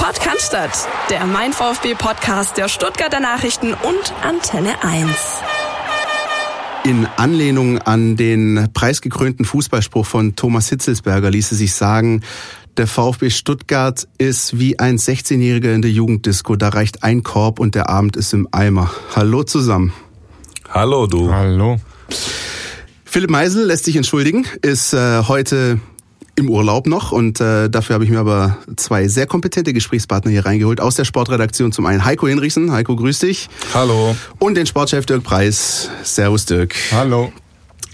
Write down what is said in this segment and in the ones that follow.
Podcast, der Mein VfB Podcast der Stuttgarter Nachrichten und Antenne 1. In Anlehnung an den preisgekrönten Fußballspruch von Thomas Hitzelsberger ließe sich sagen, der VfB Stuttgart ist wie ein 16-Jähriger in der Jugenddisco. Da reicht ein Korb und der Abend ist im Eimer. Hallo zusammen. Hallo du. Hallo. Philipp Meisel lässt sich entschuldigen, ist äh, heute im Urlaub noch und äh, dafür habe ich mir aber zwei sehr kompetente Gesprächspartner hier reingeholt aus der Sportredaktion. Zum einen Heiko Hinrichsen. Heiko, grüß dich. Hallo. Und den Sportchef Dirk Preis. Servus Dirk. Hallo.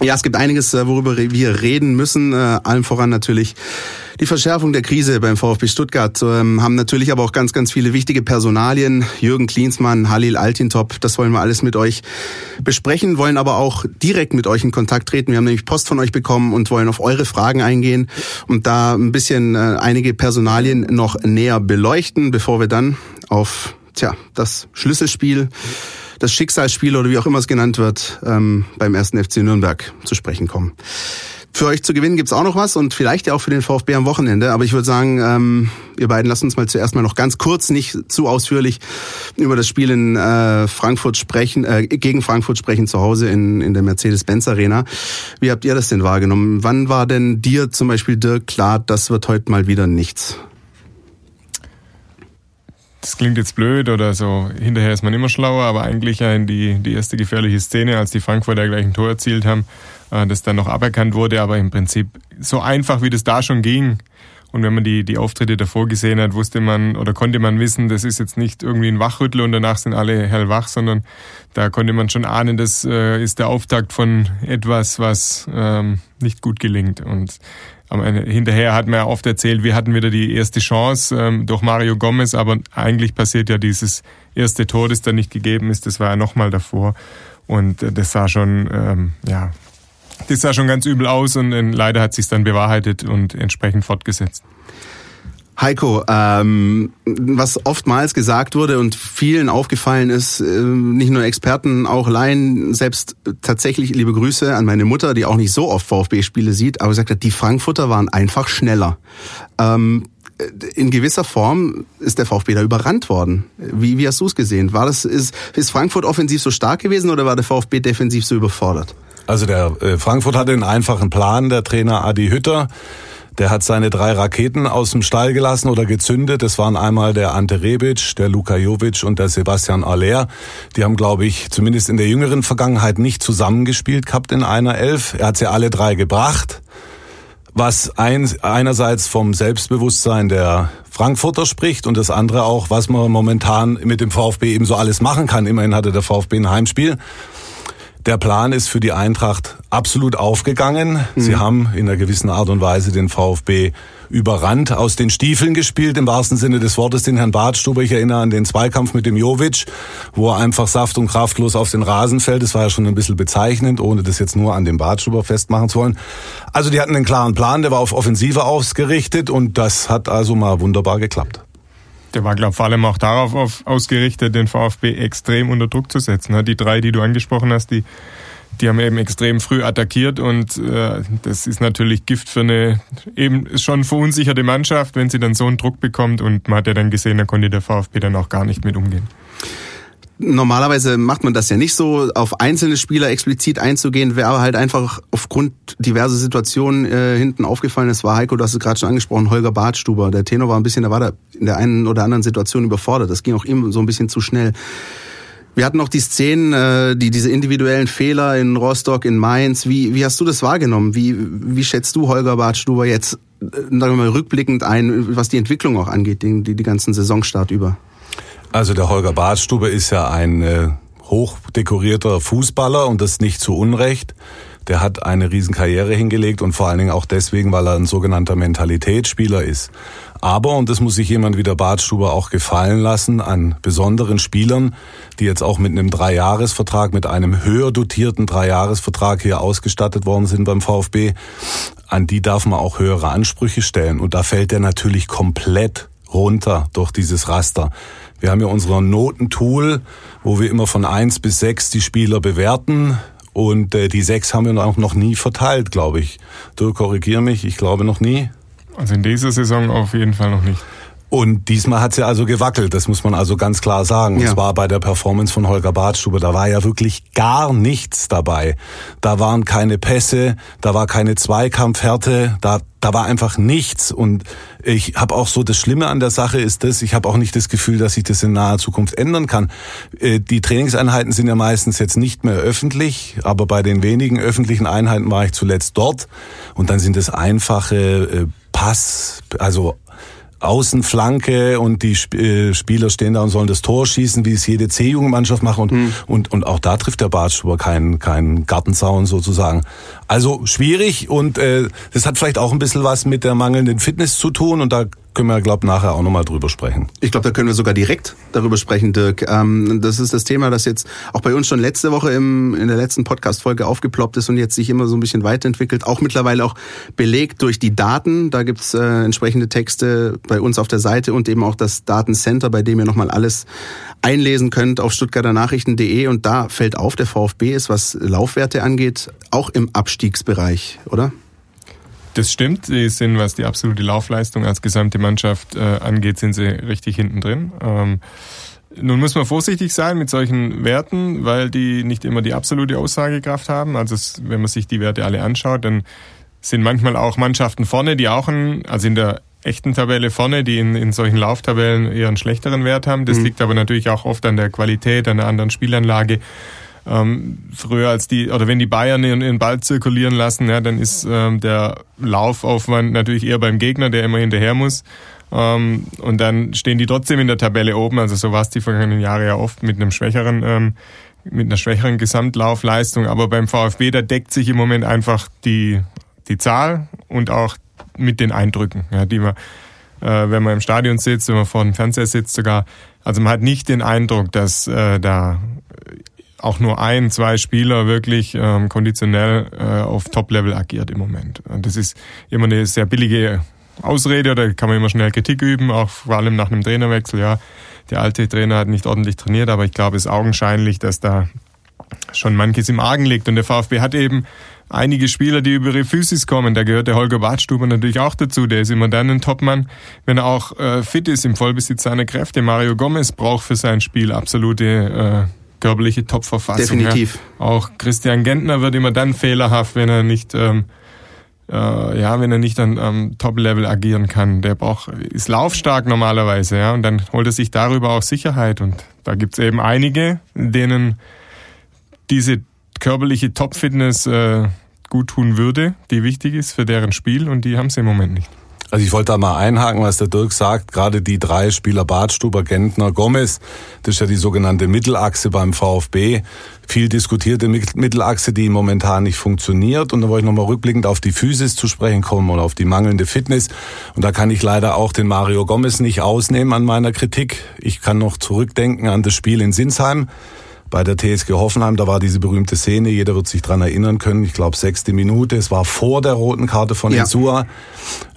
Ja, es gibt einiges, äh, worüber wir reden müssen. Äh, allem voran natürlich die Verschärfung der Krise beim VfB Stuttgart. Ähm, haben natürlich aber auch ganz, ganz viele wichtige Personalien. Jürgen Klinsmann, Halil Altintop, das wollen wir alles mit euch besprechen, wollen aber auch direkt mit euch in Kontakt treten. Wir haben nämlich Post von euch bekommen und wollen auf eure Fragen eingehen und da ein bisschen äh, einige Personalien noch näher beleuchten, bevor wir dann auf tja, das Schlüsselspiel das Schicksalsspiel oder wie auch immer es genannt wird, ähm, beim ersten FC Nürnberg zu sprechen kommen. Für euch zu gewinnen gibt's auch noch was und vielleicht ja auch für den VfB am Wochenende. Aber ich würde sagen, ähm, ihr beiden lasst uns mal zuerst mal noch ganz kurz, nicht zu ausführlich über das Spiel in äh, Frankfurt sprechen, äh, gegen Frankfurt sprechen zu Hause in, in der Mercedes-Benz Arena. Wie habt ihr das denn wahrgenommen? Wann war denn dir zum Beispiel Dirk klar, das wird heute mal wieder nichts? Das klingt jetzt blöd oder so, hinterher ist man immer schlauer, aber eigentlich ja die, die erste gefährliche Szene, als die Frankfurter gleich ein Tor erzielt haben, äh, das dann noch aberkannt wurde, aber im Prinzip so einfach, wie das da schon ging. Und wenn man die, die Auftritte davor gesehen hat, wusste man oder konnte man wissen, das ist jetzt nicht irgendwie ein Wachrüttel und danach sind alle hellwach, sondern da konnte man schon ahnen, das äh, ist der Auftakt von etwas, was ähm, nicht gut gelingt. Und hinterher hat man ja oft erzählt, wir hatten wieder die erste Chance ähm, durch Mario Gomez, aber eigentlich passiert ja dieses erste Tor, das dann nicht gegeben ist, das war ja nochmal davor. Und äh, das sah schon, ähm, ja, das sah schon ganz übel aus und leider hat sich dann bewahrheitet und entsprechend fortgesetzt. Heiko, ähm, was oftmals gesagt wurde und vielen aufgefallen ist, äh, nicht nur Experten, auch Laien, selbst tatsächlich liebe Grüße an meine Mutter, die auch nicht so oft VfB-Spiele sieht, aber gesagt hat, die Frankfurter waren einfach schneller. Ähm, in gewisser Form ist der VfB da überrannt worden. Wie, wie hast du es gesehen? War das, ist, ist Frankfurt offensiv so stark gewesen oder war der VfB defensiv so überfordert? Also der äh, Frankfurt hatte einen einfachen Plan, der Trainer Adi Hütter der hat seine drei Raketen aus dem Stall gelassen oder gezündet. Das waren einmal der Ante Rebic, der Luka Jovic und der Sebastian Aller. Die haben, glaube ich, zumindest in der jüngeren Vergangenheit nicht zusammengespielt gehabt in einer Elf. Er hat sie alle drei gebracht was ein, einerseits vom Selbstbewusstsein der Frankfurter spricht und das andere auch, was man momentan mit dem VfB eben so alles machen kann. Immerhin hatte der VfB ein Heimspiel. Der Plan ist für die Eintracht absolut aufgegangen. Mhm. Sie haben in einer gewissen Art und Weise den VfB überrannt, aus den Stiefeln gespielt, im wahrsten Sinne des Wortes, den Herrn Badstuber. Ich erinnere an den Zweikampf mit dem Jovic, wo er einfach saft- und kraftlos auf den Rasen fällt. Das war ja schon ein bisschen bezeichnend, ohne das jetzt nur an dem Badstuber festmachen zu wollen. Also die hatten einen klaren Plan, der war auf Offensive ausgerichtet und das hat also mal wunderbar geklappt der war, glaube ich, vor allem auch darauf auf, ausgerichtet, den VfB extrem unter Druck zu setzen. Ne? Die drei, die du angesprochen hast, die, die haben eben extrem früh attackiert und äh, das ist natürlich Gift für eine eben schon verunsicherte Mannschaft, wenn sie dann so einen Druck bekommt und man hat ja dann gesehen, da konnte der VfB dann auch gar nicht mit umgehen. Normalerweise macht man das ja nicht so, auf einzelne Spieler explizit einzugehen, wäre aber halt einfach aufgrund diverser Situationen äh, hinten aufgefallen. Es war Heiko, du hast es gerade schon angesprochen, Holger Bartstuber. Der Tenor war ein bisschen, da war da in der einen oder anderen Situation überfordert. Das ging auch ihm so ein bisschen zu schnell. Wir hatten noch die Szenen, äh, die diese individuellen Fehler in Rostock, in Mainz. Wie, wie hast du das wahrgenommen? Wie, wie schätzt du Holger Bartstuber jetzt äh, sagen wir mal, rückblickend ein, was die Entwicklung auch angeht, die, die ganzen Saisonstart über? Also der Holger Badstube ist ja ein äh, hochdekorierter Fußballer und das nicht zu Unrecht. Der hat eine Riesenkarriere hingelegt und vor allen Dingen auch deswegen, weil er ein sogenannter Mentalitätsspieler ist. Aber, und das muss sich jemand wie der Badstuber auch gefallen lassen, an besonderen Spielern, die jetzt auch mit einem Dreijahresvertrag, mit einem höher dotierten Dreijahresvertrag hier ausgestattet worden sind beim VfB, an die darf man auch höhere Ansprüche stellen. Und da fällt er natürlich komplett runter durch dieses Raster. Wir haben ja unser Notentool, wo wir immer von eins bis sechs die Spieler bewerten. Und äh, die sechs haben wir auch noch nie verteilt, glaube ich. Du korrigier mich, ich glaube noch nie. Also in dieser Saison auf jeden Fall noch nicht. Und diesmal hat sie also gewackelt, das muss man also ganz klar sagen. Ja. Und zwar bei der Performance von Holger Badstube. Da war ja wirklich gar nichts dabei. Da waren keine Pässe, da war keine Zweikampfhärte, da, da war einfach nichts. Und ich habe auch so, das Schlimme an der Sache ist das, ich habe auch nicht das Gefühl, dass sich das in naher Zukunft ändern kann. Äh, die Trainingseinheiten sind ja meistens jetzt nicht mehr öffentlich, aber bei den wenigen öffentlichen Einheiten war ich zuletzt dort. Und dann sind es einfache äh, Pass, also Außenflanke und die äh, Spieler stehen da und sollen das Tor schießen, wie es jede C-Jugendmannschaft macht und, mhm. und, und auch da trifft der Bartschuber keinen keinen Gartenzaun sozusagen. Also schwierig und äh, das hat vielleicht auch ein bisschen was mit der mangelnden Fitness zu tun und da können wir, glaube nachher auch nochmal drüber sprechen. Ich glaube, da können wir sogar direkt darüber sprechen, Dirk. Ähm, das ist das Thema, das jetzt auch bei uns schon letzte Woche im, in der letzten Podcast-Folge aufgeploppt ist und jetzt sich immer so ein bisschen weiterentwickelt. Auch mittlerweile auch belegt durch die Daten. Da gibt's äh, entsprechende Texte bei uns auf der Seite und eben auch das Datencenter, bei dem ihr nochmal alles einlesen könnt auf stuttgarternachrichten.de. Und da fällt auf, der VfB ist, was Laufwerte angeht, auch im Abstiegsbereich, oder? Das stimmt. Sie sind, was die absolute Laufleistung als gesamte Mannschaft äh, angeht, sind sie richtig hinten drin. Ähm, nun muss man vorsichtig sein mit solchen Werten, weil die nicht immer die absolute Aussagekraft haben. Also es, wenn man sich die Werte alle anschaut, dann sind manchmal auch Mannschaften vorne, die auch ein, also in der echten Tabelle vorne, die in, in solchen Lauftabellen eher einen schlechteren Wert haben. Das mhm. liegt aber natürlich auch oft an der Qualität, an der anderen Spielanlage. Ähm, früher als die, oder wenn die Bayern ihren, ihren Ball zirkulieren lassen, ja, dann ist ähm, der Laufaufwand natürlich eher beim Gegner, der immer hinterher muss. Ähm, und dann stehen die trotzdem in der Tabelle oben. Also so war es die vergangenen Jahre ja oft mit einem schwächeren, ähm, mit einer schwächeren Gesamtlaufleistung. Aber beim VfB, da deckt sich im Moment einfach die, die Zahl und auch mit den Eindrücken, ja, die man, äh, wenn man im Stadion sitzt, wenn man vor dem Fernseher sitzt sogar. Also man hat nicht den Eindruck, dass äh, da auch nur ein, zwei Spieler wirklich ähm, konditionell äh, auf Top-Level agiert im Moment. Das ist immer eine sehr billige Ausrede, da kann man immer schnell Kritik üben, auch vor allem nach einem Trainerwechsel. Ja, der alte Trainer hat nicht ordentlich trainiert, aber ich glaube, es ist augenscheinlich, dass da schon manches im Argen liegt. Und der VfB hat eben einige Spieler, die über ihre Physis kommen. Da gehört der Holger Badstuber natürlich auch dazu. Der ist immer dann ein Topmann, wenn er auch äh, fit ist, im Vollbesitz seiner Kräfte. Mario Gomez braucht für sein Spiel absolute äh, körperliche Top-Verfassung. Definitiv. Ja. Auch Christian Gentner wird immer dann fehlerhaft, wenn er nicht, ähm, äh, ja, wenn er nicht an ähm, Top-Level agieren kann. Der braucht, ist laufstark normalerweise, ja, und dann holt er sich darüber auch Sicherheit. Und da gibt's eben einige, denen diese körperliche Top-Fitness äh, gut tun würde, die wichtig ist für deren Spiel und die haben sie im Moment nicht. Also ich wollte da mal einhaken, was der Dirk sagt. Gerade die drei Spieler Badstuber, Gentner, Gomez, das ist ja die sogenannte Mittelachse beim VfB. Viel diskutierte Mittelachse, die momentan nicht funktioniert. Und da wollte ich nochmal rückblickend auf die Physis zu sprechen kommen oder auf die mangelnde Fitness. Und da kann ich leider auch den Mario Gomez nicht ausnehmen an meiner Kritik. Ich kann noch zurückdenken an das Spiel in Sinsheim bei der TSG Hoffenheim, da war diese berühmte Szene, jeder wird sich dran erinnern können, ich glaube sechste Minute, es war vor der roten Karte von ja. Insua,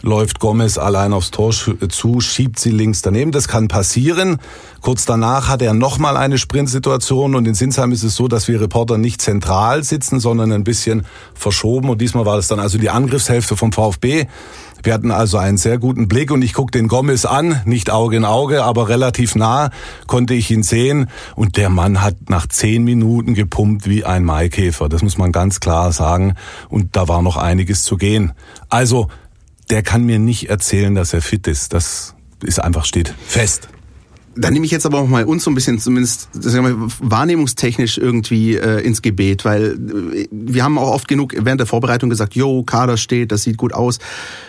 läuft Gomez allein aufs Tor zu, schiebt sie links daneben, das kann passieren. Kurz danach hat er nochmal eine Sprintsituation und in Sinsheim ist es so, dass wir Reporter nicht zentral sitzen, sondern ein bisschen verschoben und diesmal war das dann also die Angriffshälfte vom VfB. Wir hatten also einen sehr guten Blick und ich gucke den Gomez an, nicht Auge in Auge, aber relativ nah konnte ich ihn sehen und der Mann hat nach zehn Minuten gepumpt wie ein Maikäfer. Das muss man ganz klar sagen und da war noch einiges zu gehen. Also der kann mir nicht erzählen, dass er fit ist. Das ist einfach steht fest. Dann nehme ich jetzt aber auch mal uns so ein bisschen zumindest wir, wahrnehmungstechnisch irgendwie äh, ins Gebet, weil äh, wir haben auch oft genug während der Vorbereitung gesagt, jo, Kader steht, das sieht gut aus.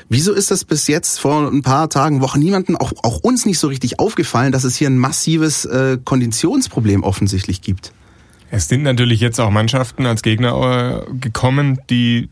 Wieso ist das bis jetzt vor ein paar Tagen, Wochen niemanden, auch, auch uns nicht so richtig aufgefallen, dass es hier ein massives äh, Konditionsproblem offensichtlich gibt? Es sind natürlich jetzt auch Mannschaften als Gegner äh, gekommen, die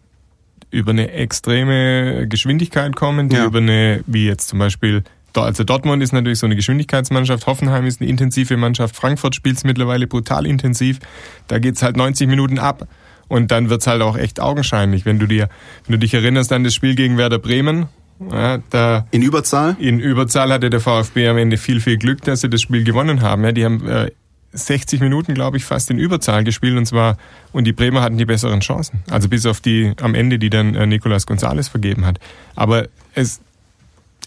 über eine extreme Geschwindigkeit kommen, die ja. über eine, wie jetzt zum Beispiel also Dortmund ist natürlich so eine Geschwindigkeitsmannschaft, Hoffenheim ist eine intensive Mannschaft, Frankfurt spielt es mittlerweile brutal intensiv. Da geht's halt 90 Minuten ab. Und dann wird's halt auch echt augenscheinlich, wenn du dir, wenn du dich erinnerst an das Spiel gegen Werder Bremen. Ja, da in Überzahl? In Überzahl hatte der VfB am Ende viel, viel Glück, dass sie das Spiel gewonnen haben. Ja, die haben äh, 60 Minuten, glaube ich, fast in Überzahl gespielt und zwar und die Bremer hatten die besseren Chancen. Also bis auf die am Ende, die dann äh, Nicolas González vergeben hat. Aber es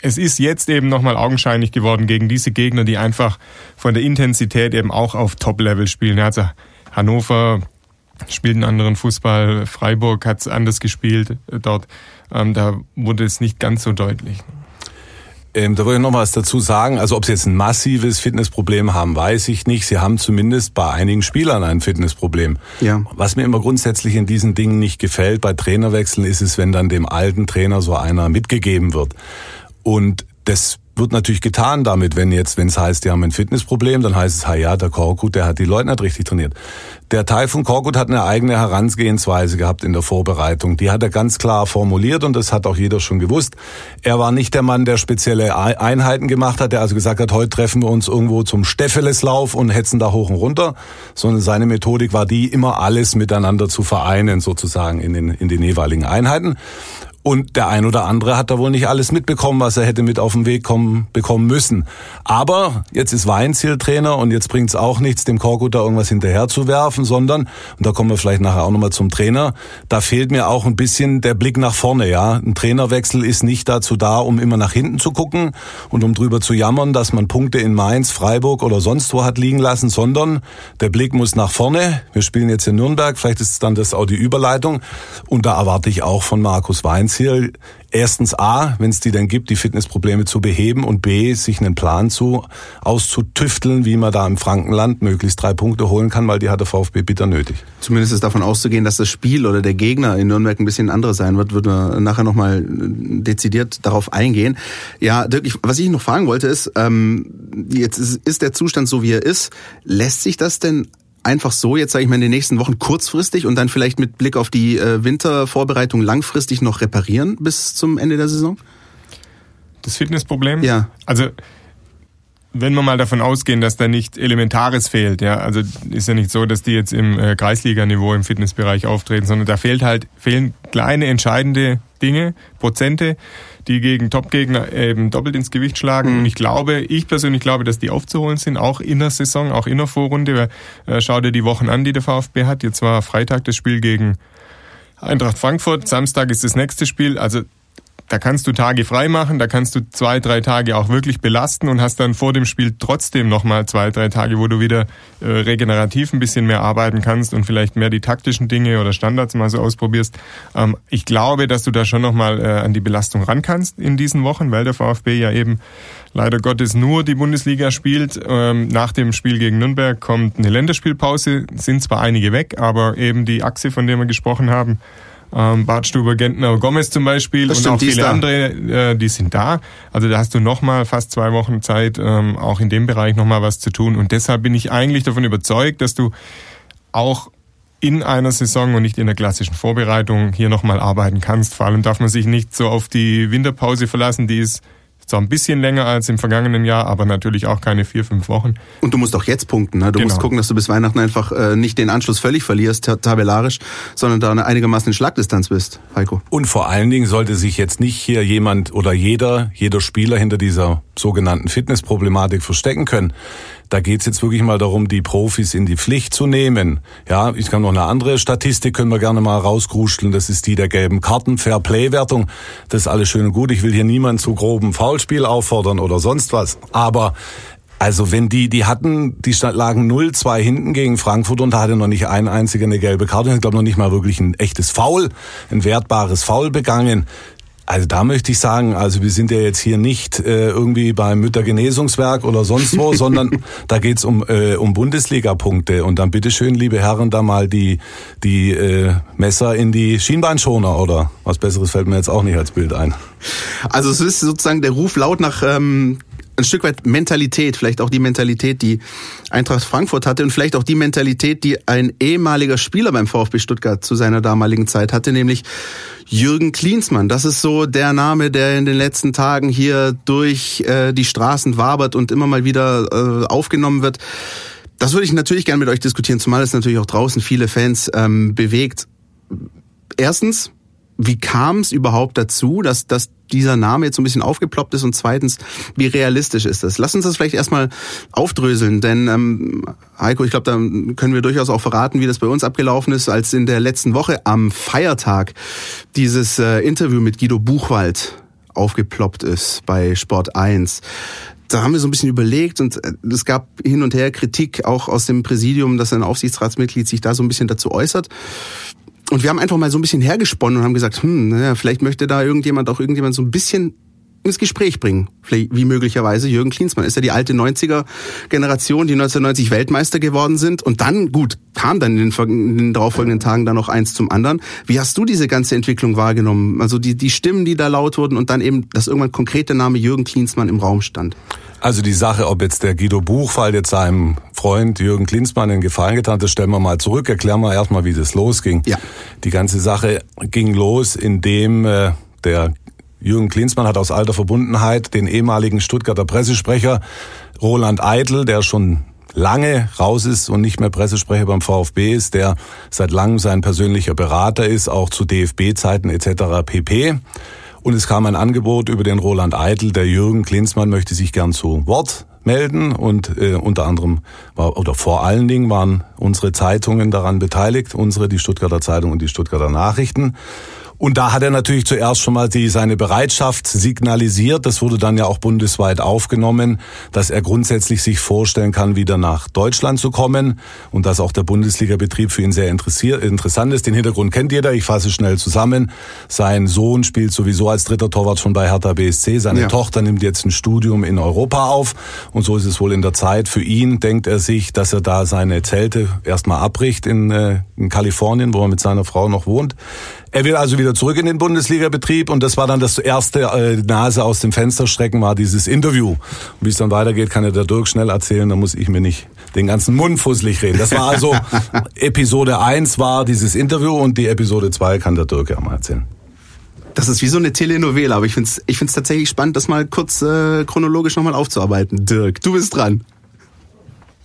es ist jetzt eben nochmal augenscheinlich geworden gegen diese Gegner, die einfach von der Intensität eben auch auf Top-Level spielen. Also Hannover spielt einen anderen Fußball, Freiburg hat es anders gespielt äh, dort. Ähm, da wurde es nicht ganz so deutlich. Ähm, da wollte ich noch was dazu sagen. Also ob Sie jetzt ein massives Fitnessproblem haben, weiß ich nicht. Sie haben zumindest bei einigen Spielern ein Fitnessproblem. Ja. Was mir immer grundsätzlich in diesen Dingen nicht gefällt bei Trainerwechseln ist es, wenn dann dem alten Trainer so einer mitgegeben wird. Und das wird natürlich getan damit, wenn jetzt, wenn es heißt, die haben ein Fitnessproblem, dann heißt es, ha ja, der Korkut, der hat die Leute nicht richtig trainiert. Der Taifun Korkut hat eine eigene Herangehensweise gehabt in der Vorbereitung. Die hat er ganz klar formuliert und das hat auch jeder schon gewusst. Er war nicht der Mann, der spezielle Einheiten gemacht hat, der also gesagt hat, heute treffen wir uns irgendwo zum Steffeleslauf und hetzen da hoch und runter, sondern seine Methodik war die, immer alles miteinander zu vereinen, sozusagen in den, in den jeweiligen Einheiten. Und der ein oder andere hat da wohl nicht alles mitbekommen, was er hätte mit auf den Weg kommen, bekommen müssen. Aber jetzt ist Weinziel Trainer und jetzt bringt es auch nichts, dem Korkut da irgendwas hinterher zu werfen, sondern, und da kommen wir vielleicht nachher auch nochmal zum Trainer, da fehlt mir auch ein bisschen der Blick nach vorne. Ja, Ein Trainerwechsel ist nicht dazu da, um immer nach hinten zu gucken und um drüber zu jammern, dass man Punkte in Mainz, Freiburg oder sonst wo hat liegen lassen, sondern der Blick muss nach vorne. Wir spielen jetzt in Nürnberg, vielleicht ist dann das auch die Überleitung. Und da erwarte ich auch von Markus Weinz Ziel, erstens A, wenn es die denn gibt, die Fitnessprobleme zu beheben und B, sich einen Plan zu auszutüfteln, wie man da im Frankenland möglichst drei Punkte holen kann, weil die hat der VfB bitter nötig. Zumindest ist davon auszugehen, dass das Spiel oder der Gegner in Nürnberg ein bisschen anderes sein wird, wird man nachher nochmal dezidiert darauf eingehen. Ja, Dirk, was ich noch fragen wollte ist, ähm, jetzt ist, ist der Zustand so, wie er ist. Lässt sich das denn einfach so jetzt, sage ich mal, in den nächsten Wochen kurzfristig und dann vielleicht mit Blick auf die äh, Wintervorbereitung langfristig noch reparieren bis zum Ende der Saison? Das Fitnessproblem? Ja. Also wenn wir mal davon ausgehen, dass da nicht Elementares fehlt, ja, also ist ja nicht so, dass die jetzt im äh, Kreisliganiveau im Fitnessbereich auftreten, sondern da fehlt halt, fehlen kleine entscheidende Dinge, Prozente, die gegen Topgegner eben doppelt ins Gewicht schlagen. Mhm. Und ich glaube, ich persönlich glaube, dass die aufzuholen sind, auch in der Saison, auch in der Vorrunde. Äh, schau dir die Wochen an, die der VfB hat. Jetzt war Freitag das Spiel gegen Eintracht Frankfurt, Samstag ist das nächste Spiel. Also da kannst du Tage frei machen, da kannst du zwei, drei Tage auch wirklich belasten und hast dann vor dem Spiel trotzdem nochmal zwei, drei Tage, wo du wieder äh, regenerativ ein bisschen mehr arbeiten kannst und vielleicht mehr die taktischen Dinge oder Standards mal so ausprobierst. Ähm, ich glaube, dass du da schon nochmal äh, an die Belastung ran kannst in diesen Wochen, weil der VfB ja eben leider Gottes nur die Bundesliga spielt. Ähm, nach dem Spiel gegen Nürnberg kommt eine Länderspielpause, sind zwar einige weg, aber eben die Achse, von der wir gesprochen haben, ähm, Bartstuber, Gentner, Gomez zum Beispiel das und stimmt, auch viele andere, äh, die sind da. Also da hast du nochmal fast zwei Wochen Zeit, ähm, auch in dem Bereich nochmal was zu tun. Und deshalb bin ich eigentlich davon überzeugt, dass du auch in einer Saison und nicht in der klassischen Vorbereitung hier nochmal arbeiten kannst. Vor allem darf man sich nicht so auf die Winterpause verlassen, die ist zwar ein bisschen länger als im vergangenen Jahr, aber natürlich auch keine vier, fünf Wochen. Und du musst auch jetzt punkten. Ne? Du genau. musst gucken, dass du bis Weihnachten einfach äh, nicht den Anschluss völlig verlierst, tabellarisch, sondern da einigermaßen in Schlagdistanz bist, Heiko. Und vor allen Dingen sollte sich jetzt nicht hier jemand oder jeder, jeder Spieler hinter dieser sogenannten Fitnessproblematik verstecken können. Da geht's jetzt wirklich mal darum, die Profis in die Pflicht zu nehmen. Ja, ich kann noch eine andere Statistik, können wir gerne mal rausgruscheln. Das ist die der gelben Karten, Fair-Play-Wertung. Das ist alles schön und gut. Ich will hier niemanden zu groben Foulspiel auffordern oder sonst was. Aber also wenn die, die hatten, die lagen 0-2 hinten gegen Frankfurt und da hatte noch nicht ein einziger eine gelbe Karte. Ich glaube noch nicht mal wirklich ein echtes Foul, ein wertbares Foul begangen. Also da möchte ich sagen, also wir sind ja jetzt hier nicht äh, irgendwie beim Müttergenesungswerk oder sonst wo, sondern da geht's um, äh, um Bundesliga-Punkte. Und dann bitteschön, liebe Herren, da mal die, die äh, Messer in die Schienbeinschoner oder was Besseres fällt mir jetzt auch nicht als Bild ein. Also es ist sozusagen der Ruf laut nach ähm, ein Stück weit Mentalität, vielleicht auch die Mentalität, die Eintracht Frankfurt hatte und vielleicht auch die Mentalität, die ein ehemaliger Spieler beim VfB Stuttgart zu seiner damaligen Zeit hatte, nämlich Jürgen Klinsmann. Das ist so der Name, der in den letzten Tagen hier durch äh, die Straßen wabert und immer mal wieder äh, aufgenommen wird. Das würde ich natürlich gerne mit euch diskutieren, zumal es natürlich auch draußen viele Fans ähm, bewegt. Erstens, wie kam es überhaupt dazu, dass, dass dieser Name jetzt so ein bisschen aufgeploppt ist und zweitens, wie realistisch ist das? Lass uns das vielleicht erstmal aufdröseln, denn ähm, Heiko, ich glaube, da können wir durchaus auch verraten, wie das bei uns abgelaufen ist, als in der letzten Woche am Feiertag dieses äh, Interview mit Guido Buchwald aufgeploppt ist bei Sport 1 da haben wir so ein bisschen überlegt und äh, es gab hin und her Kritik auch aus dem Präsidium, dass ein Aufsichtsratsmitglied sich da so ein bisschen dazu äußert. Und wir haben einfach mal so ein bisschen hergesponnen und haben gesagt, hm, naja, vielleicht möchte da irgendjemand auch irgendjemand so ein bisschen ins Gespräch bringen. Vielleicht wie möglicherweise Jürgen Klinsmann. Ist ja die alte 90er Generation, die 1990 Weltmeister geworden sind. Und dann, gut, kam dann in den, in den darauffolgenden Tagen dann noch eins zum anderen. Wie hast du diese ganze Entwicklung wahrgenommen? Also die, die Stimmen, die da laut wurden und dann eben, dass irgendwann konkrete Name Jürgen Klinsmann im Raum stand. Also die Sache, ob jetzt der Guido Buchfall jetzt seinem Freund Jürgen Klinsmann den Gefallen getan hat, das stellen wir mal zurück. Erklären wir erstmal, wie das losging. Ja. Die ganze Sache ging los, indem äh, der Jürgen Klinsmann hat aus alter Verbundenheit den ehemaligen Stuttgarter Pressesprecher Roland Eitel, der schon lange raus ist und nicht mehr Pressesprecher beim VfB ist, der seit langem sein persönlicher Berater ist, auch zu DFB-Zeiten etc. pp. Und es kam ein Angebot über den Roland Eitel, der Jürgen Klinsmann möchte sich gern zu Wort melden. Und äh, unter anderem war, oder vor allen Dingen waren unsere Zeitungen daran beteiligt, unsere die Stuttgarter Zeitung und die Stuttgarter Nachrichten. Und da hat er natürlich zuerst schon mal die, seine Bereitschaft signalisiert. Das wurde dann ja auch bundesweit aufgenommen, dass er grundsätzlich sich vorstellen kann, wieder nach Deutschland zu kommen und dass auch der Bundesliga-Betrieb für ihn sehr interessant ist. Den Hintergrund kennt jeder. Ich fasse schnell zusammen. Sein Sohn spielt sowieso als dritter Torwart schon bei Hertha BSC. Seine ja. Tochter nimmt jetzt ein Studium in Europa auf. Und so ist es wohl in der Zeit. Für ihn denkt er sich, dass er da seine Zelte erstmal abbricht in, äh, in Kalifornien, wo er mit seiner Frau noch wohnt. Er will also wieder zurück in den Bundesliga-Betrieb und das war dann das erste äh, Nase aus dem Fenster strecken, war dieses Interview. Wie es dann weitergeht, kann ja der Dirk schnell erzählen, da muss ich mir nicht den ganzen Mund fusselig reden. Das war also Episode 1 war dieses Interview und die Episode 2 kann der Dirk ja mal erzählen. Das ist wie so eine Telenovela, aber ich finde es ich find's tatsächlich spannend, das mal kurz äh, chronologisch nochmal aufzuarbeiten. Dirk, du bist dran.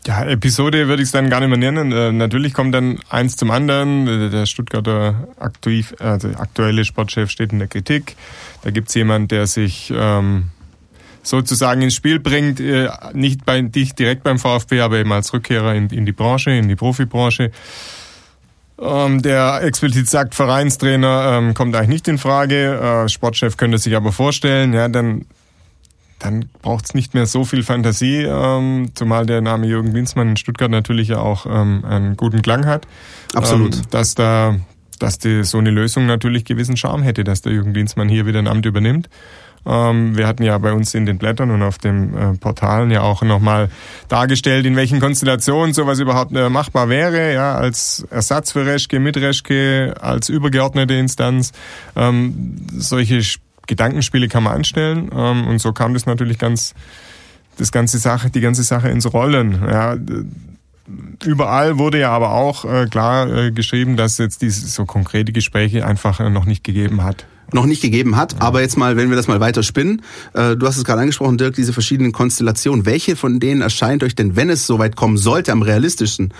Ja, Episode würde ich es dann gar nicht mehr nennen. Äh, natürlich kommt dann eins zum anderen. Äh, der Stuttgarter aktiv, also aktuelle Sportchef steht in der Kritik. Da gibt's jemand, der sich ähm, sozusagen ins Spiel bringt, äh, nicht, bei, nicht direkt beim VfB, aber eben als Rückkehrer in, in die Branche, in die Profibranche. Ähm, der explizit sagt, Vereinstrainer ähm, kommt eigentlich nicht in Frage. Äh, Sportchef könnte sich aber vorstellen. Ja, dann dann braucht es nicht mehr so viel Fantasie, ähm, zumal der Name Jürgen Klinsmann in Stuttgart natürlich ja auch ähm, einen guten Klang hat. Absolut. Ähm, dass da, dass die, so eine Lösung natürlich gewissen Charme hätte, dass der Jürgen Klinsmann hier wieder ein Amt übernimmt. Ähm, wir hatten ja bei uns in den Blättern und auf den äh, Portalen ja auch nochmal dargestellt, in welchen Konstellationen sowas überhaupt äh, machbar wäre, ja, als Ersatz für Reschke, mit Reschke, als übergeordnete Instanz. Ähm, solche Gedankenspiele kann man anstellen ähm, und so kam das natürlich ganz, das ganze Sache, die ganze Sache ins Rollen. Ja, überall wurde ja aber auch äh, klar äh, geschrieben, dass jetzt diese so konkrete Gespräche einfach äh, noch nicht gegeben hat noch nicht gegeben hat. Aber jetzt mal, wenn wir das mal weiter spinnen, äh, du hast es gerade angesprochen, Dirk, diese verschiedenen Konstellationen. Welche von denen erscheint euch denn, wenn es soweit kommen sollte, am realistischsten?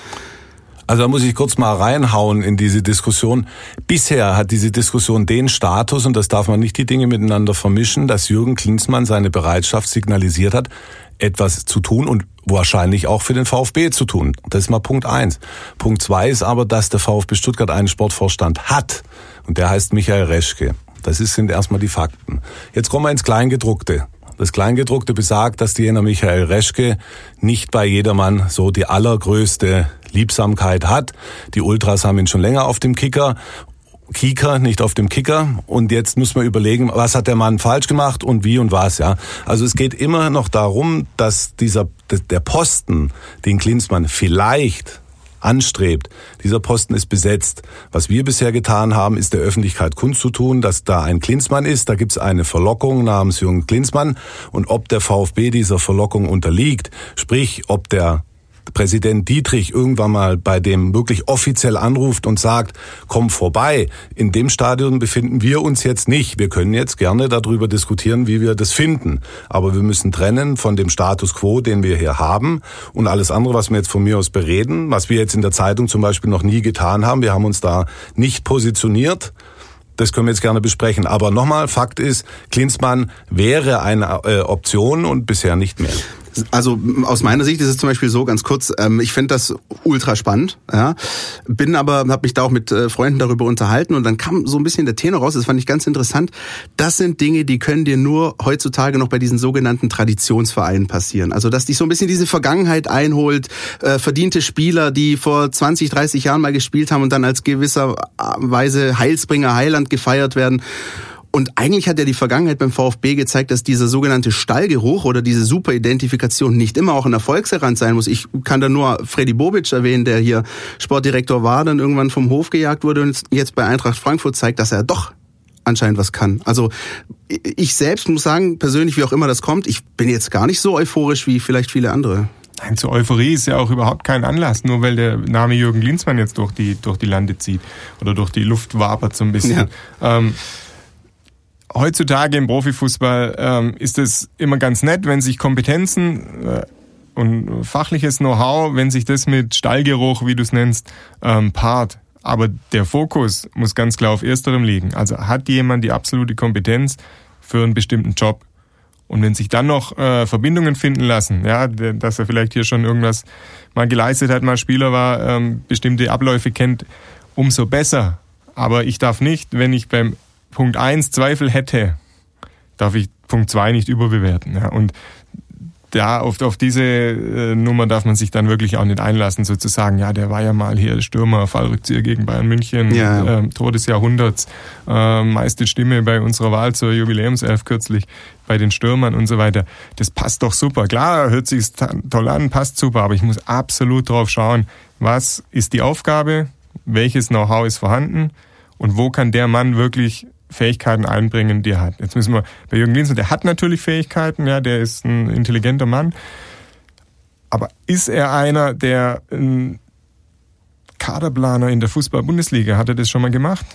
Also da muss ich kurz mal reinhauen in diese Diskussion. Bisher hat diese Diskussion den Status, und das darf man nicht die Dinge miteinander vermischen, dass Jürgen Klinsmann seine Bereitschaft signalisiert hat, etwas zu tun und wahrscheinlich auch für den VfB zu tun. Das ist mal Punkt eins. Punkt zwei ist aber, dass der VfB Stuttgart einen Sportvorstand hat. Und der heißt Michael Reschke. Das sind erstmal die Fakten. Jetzt kommen wir ins Kleingedruckte. Das Kleingedruckte besagt, dass jener Michael Reschke nicht bei jedermann so die allergrößte Liebsamkeit hat. Die Ultras haben ihn schon länger auf dem Kicker Kika, nicht auf dem Kicker. Und jetzt müssen wir überlegen, was hat der Mann falsch gemacht und wie und was, ja. Also es geht immer noch darum, dass dieser, der Posten, den Klinsmann vielleicht anstrebt. Dieser Posten ist besetzt. Was wir bisher getan haben, ist der Öffentlichkeit kundzutun, dass da ein Klinsmann ist. Da gibt es eine Verlockung namens Jürgen Klinsmann. Und ob der VfB dieser Verlockung unterliegt, sprich, ob der Präsident Dietrich irgendwann mal bei dem wirklich offiziell anruft und sagt, komm vorbei, in dem Stadion befinden wir uns jetzt nicht. Wir können jetzt gerne darüber diskutieren, wie wir das finden. Aber wir müssen trennen von dem Status quo, den wir hier haben und alles andere, was wir jetzt von mir aus bereden, was wir jetzt in der Zeitung zum Beispiel noch nie getan haben. Wir haben uns da nicht positioniert. Das können wir jetzt gerne besprechen. Aber nochmal, Fakt ist, Klinsmann wäre eine äh, Option und bisher nicht mehr. Also aus meiner Sicht ist es zum Beispiel so, ganz kurz, ähm, ich finde das ultra spannend, ja. Bin aber, habe mich da auch mit äh, Freunden darüber unterhalten und dann kam so ein bisschen der Tenor raus, das fand ich ganz interessant. Das sind Dinge, die können dir nur heutzutage noch bei diesen sogenannten Traditionsvereinen passieren. Also dass dich so ein bisschen diese Vergangenheit einholt, äh, verdiente Spieler, die vor 20, 30 Jahren mal gespielt haben und dann als gewisser Weise Heilsbringer, Heiland gefeiert werden. Und eigentlich hat ja die Vergangenheit beim VfB gezeigt, dass dieser sogenannte Stallgeruch oder diese Superidentifikation nicht immer auch ein Erfolgsgarant sein muss. Ich kann da nur Freddy Bobic erwähnen, der hier Sportdirektor war, dann irgendwann vom Hof gejagt wurde und jetzt bei Eintracht Frankfurt zeigt, dass er doch anscheinend was kann. Also ich selbst muss sagen, persönlich, wie auch immer das kommt, ich bin jetzt gar nicht so euphorisch wie vielleicht viele andere. Nein, zur Euphorie ist ja auch überhaupt kein Anlass, nur weil der Name Jürgen Klinsmann jetzt durch die, durch die Lande zieht oder durch die Luft wabert so ein bisschen. Ja. Ähm, heutzutage im Profifußball ähm, ist es immer ganz nett, wenn sich Kompetenzen äh, und fachliches Know-how, wenn sich das mit Stallgeruch, wie du es nennst, ähm, paart. Aber der Fokus muss ganz klar auf ersterem liegen. Also hat jemand die absolute Kompetenz für einen bestimmten Job? Und wenn sich dann noch äh, Verbindungen finden lassen, ja, dass er vielleicht hier schon irgendwas mal geleistet hat, mal Spieler war, ähm, bestimmte Abläufe kennt, umso besser. Aber ich darf nicht, wenn ich beim Punkt 1 Zweifel hätte, darf ich Punkt 2 nicht überbewerten. Ja. Und da auf, auf diese äh, Nummer darf man sich dann wirklich auch nicht einlassen, sozusagen, ja, der war ja mal hier Stürmer, Fallrückzieher gegen Bayern München, ja, ja. Äh, Tor des Jahrhunderts, äh, meiste Stimme bei unserer Wahl zur Jubiläumself kürzlich bei den Stürmern und so weiter. Das passt doch super. Klar, hört sich toll an, passt super, aber ich muss absolut drauf schauen, was ist die Aufgabe, welches Know-how ist vorhanden und wo kann der Mann wirklich Fähigkeiten einbringen, die er hat. Jetzt müssen wir bei Jürgen Linsen, der hat natürlich Fähigkeiten, ja, der ist ein intelligenter Mann. Aber ist er einer, der ein Kaderplaner in der Fußball-Bundesliga, hat er das schon mal gemacht?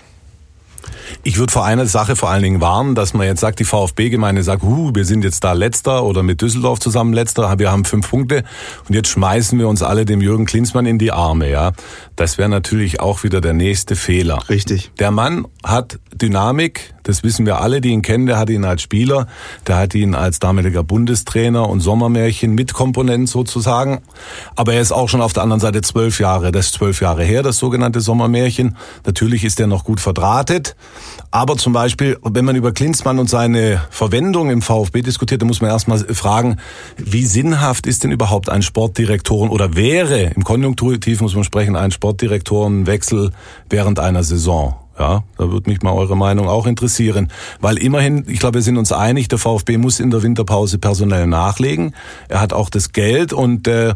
Ich würde vor einer Sache vor allen Dingen warnen, dass man jetzt sagt, die VfB-Gemeinde sagt, huh, wir sind jetzt da letzter oder mit Düsseldorf zusammen letzter, wir haben fünf Punkte und jetzt schmeißen wir uns alle dem Jürgen Klinsmann in die Arme, ja. Das wäre natürlich auch wieder der nächste Fehler. Richtig. Der Mann hat Dynamik, das wissen wir alle, die ihn kennen, der hat ihn als Spieler, der hat ihn als damaliger Bundestrainer und Sommermärchen Mitkomponent sozusagen. Aber er ist auch schon auf der anderen Seite zwölf Jahre, das ist zwölf Jahre her, das sogenannte Sommermärchen. Natürlich ist er noch gut verdrahtet. Aber zum Beispiel, wenn man über Klinsmann und seine Verwendung im VfB diskutiert, dann muss man erstmal fragen, wie sinnhaft ist denn überhaupt ein Sportdirektoren oder wäre, im Konjunkturtief muss man sprechen, ein Sportdirektorenwechsel während einer Saison? Ja, da würde mich mal eure Meinung auch interessieren. Weil immerhin, ich glaube, wir sind uns einig, der VfB muss in der Winterpause personell nachlegen. Er hat auch das Geld und äh,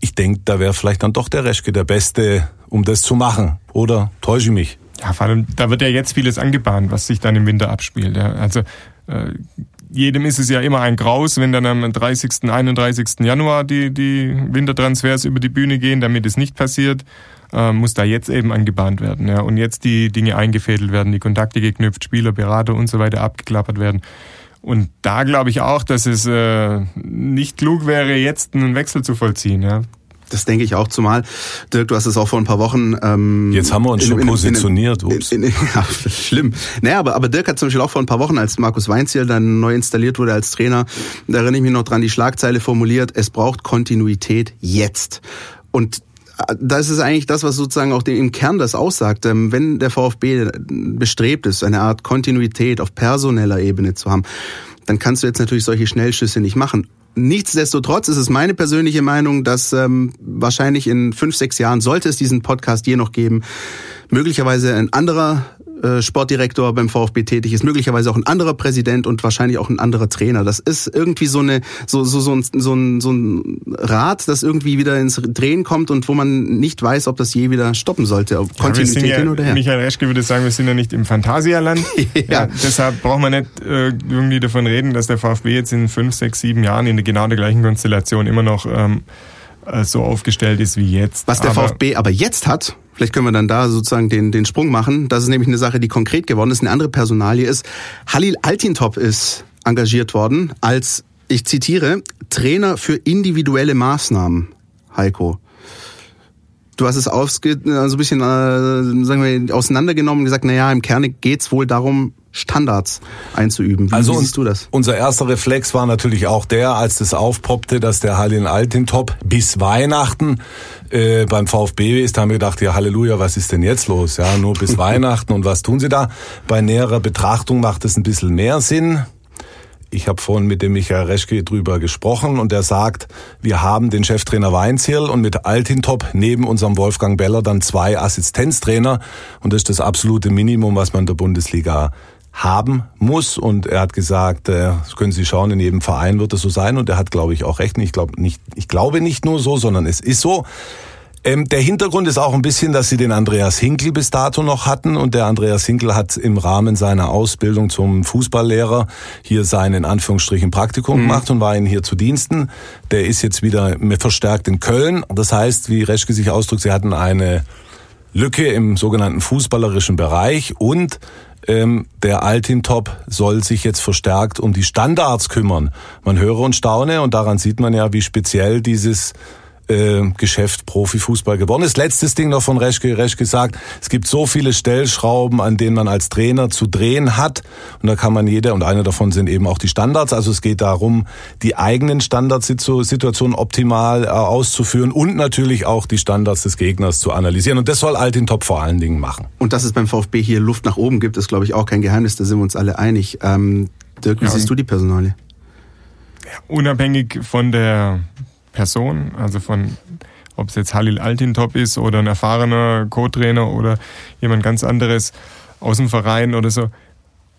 ich denke, da wäre vielleicht dann doch der Reschke der Beste, um das zu machen. Oder täusche ich mich? Ja, vor allem, da wird ja jetzt vieles angebahnt, was sich dann im Winter abspielt. Ja. Also äh, jedem ist es ja immer ein Graus, wenn dann am 30., 31. Januar die, die Wintertransfers über die Bühne gehen, damit es nicht passiert äh, muss da jetzt eben angebahnt werden. Ja. Und jetzt die Dinge eingefädelt werden, die Kontakte geknüpft, Spieler, Berater und so weiter abgeklappert werden. Und da glaube ich auch, dass es äh, nicht klug wäre, jetzt einen Wechsel zu vollziehen. Ja. Das denke ich auch, zumal, Dirk, du hast es auch vor ein paar Wochen... Ähm, Jetzt haben wir uns in, schon in, positioniert. In, Ups. ja, schlimm. Naja, aber, aber Dirk hat zum Beispiel auch vor ein paar Wochen, als Markus Weinziel dann neu installiert wurde als Trainer, da erinnere ich mich noch dran, die Schlagzeile formuliert, es braucht Kontinuität jetzt. Und das ist eigentlich das, was sozusagen auch im Kern das aussagt. Ähm, wenn der VfB bestrebt ist, eine Art Kontinuität auf personeller Ebene zu haben, dann kannst du jetzt natürlich solche Schnellschüsse nicht machen. Nichtsdestotrotz ist es meine persönliche Meinung, dass ähm, wahrscheinlich in fünf, sechs Jahren, sollte es diesen Podcast je noch geben, möglicherweise ein anderer Sportdirektor beim VfB tätig ist, möglicherweise auch ein anderer Präsident und wahrscheinlich auch ein anderer Trainer. Das ist irgendwie so eine so so so ein, so ein, so ein Rad, das irgendwie wieder ins Drehen kommt und wo man nicht weiß, ob das je wieder stoppen sollte. Ob Kontinuität ja, hin oder her. Michael Reschke würde sagen, wir sind ja nicht im Phantasialand. ja. ja. Deshalb braucht man nicht äh, irgendwie davon reden, dass der VfB jetzt in fünf, sechs, sieben Jahren in genau der gleichen Konstellation immer noch ähm, äh, so aufgestellt ist wie jetzt. Was der aber VfB aber jetzt hat, Vielleicht können wir dann da sozusagen den, den Sprung machen. Das ist nämlich eine Sache, die konkret geworden ist. Eine andere Personalie ist, Halil Altintop ist engagiert worden als, ich zitiere, Trainer für individuelle Maßnahmen. Heiko. Du hast es ausge, so also ein bisschen äh, sagen wir, auseinandergenommen und gesagt, naja, im Kern geht's wohl darum, Standards einzuüben. Wie, also wie siehst du das? Unser erster Reflex war natürlich auch der, als das aufpoppte, dass der Halil Altintop bis Weihnachten äh, beim VfB ist, da haben wir gedacht, ja Halleluja, was ist denn jetzt los? Ja, nur bis Weihnachten und was tun sie da? Bei näherer Betrachtung macht es ein bisschen mehr Sinn. Ich habe vorhin mit dem Michael Reschke drüber gesprochen und er sagt, wir haben den Cheftrainer Weinzierl und mit Altintop neben unserem Wolfgang Beller dann zwei Assistenztrainer und das ist das absolute Minimum, was man in der Bundesliga haben muss. Und er hat gesagt, äh, das können Sie schauen, in jedem Verein wird es so sein. Und er hat, glaube ich, auch recht. Ich glaube nicht, ich glaube nicht nur so, sondern es ist so. Ähm, der Hintergrund ist auch ein bisschen, dass sie den Andreas Hinkel bis dato noch hatten und der Andreas Hinkel hat im Rahmen seiner Ausbildung zum Fußballlehrer hier sein in Anführungsstrichen Praktikum mhm. gemacht und war ihnen hier zu Diensten. Der ist jetzt wieder verstärkt in Köln. Das heißt, wie Reschke sich ausdrückt, sie hatten eine Lücke im sogenannten fußballerischen Bereich und ähm, der Altintop soll sich jetzt verstärkt um die Standards kümmern. Man höre und staune und daran sieht man ja, wie speziell dieses äh, Geschäft Profifußball geworden ist. Letztes Ding noch von Reschke. Reschke sagt, es gibt so viele Stellschrauben, an denen man als Trainer zu drehen hat. Und da kann man jeder, und eine davon sind eben auch die Standards. Also es geht darum, die eigenen Standardsituationen optimal äh, auszuführen und natürlich auch die Standards des Gegners zu analysieren. Und das soll Altintop vor allen Dingen machen. Und dass es beim VfB hier Luft nach oben gibt, ist, glaube ich, auch kein Geheimnis. Da sind wir uns alle einig. Ähm, Dirk, wie ja, siehst du die Personalie? Unabhängig von der Person, also von ob es jetzt Halil Altintop ist oder ein erfahrener Co-Trainer oder jemand ganz anderes aus dem Verein oder so.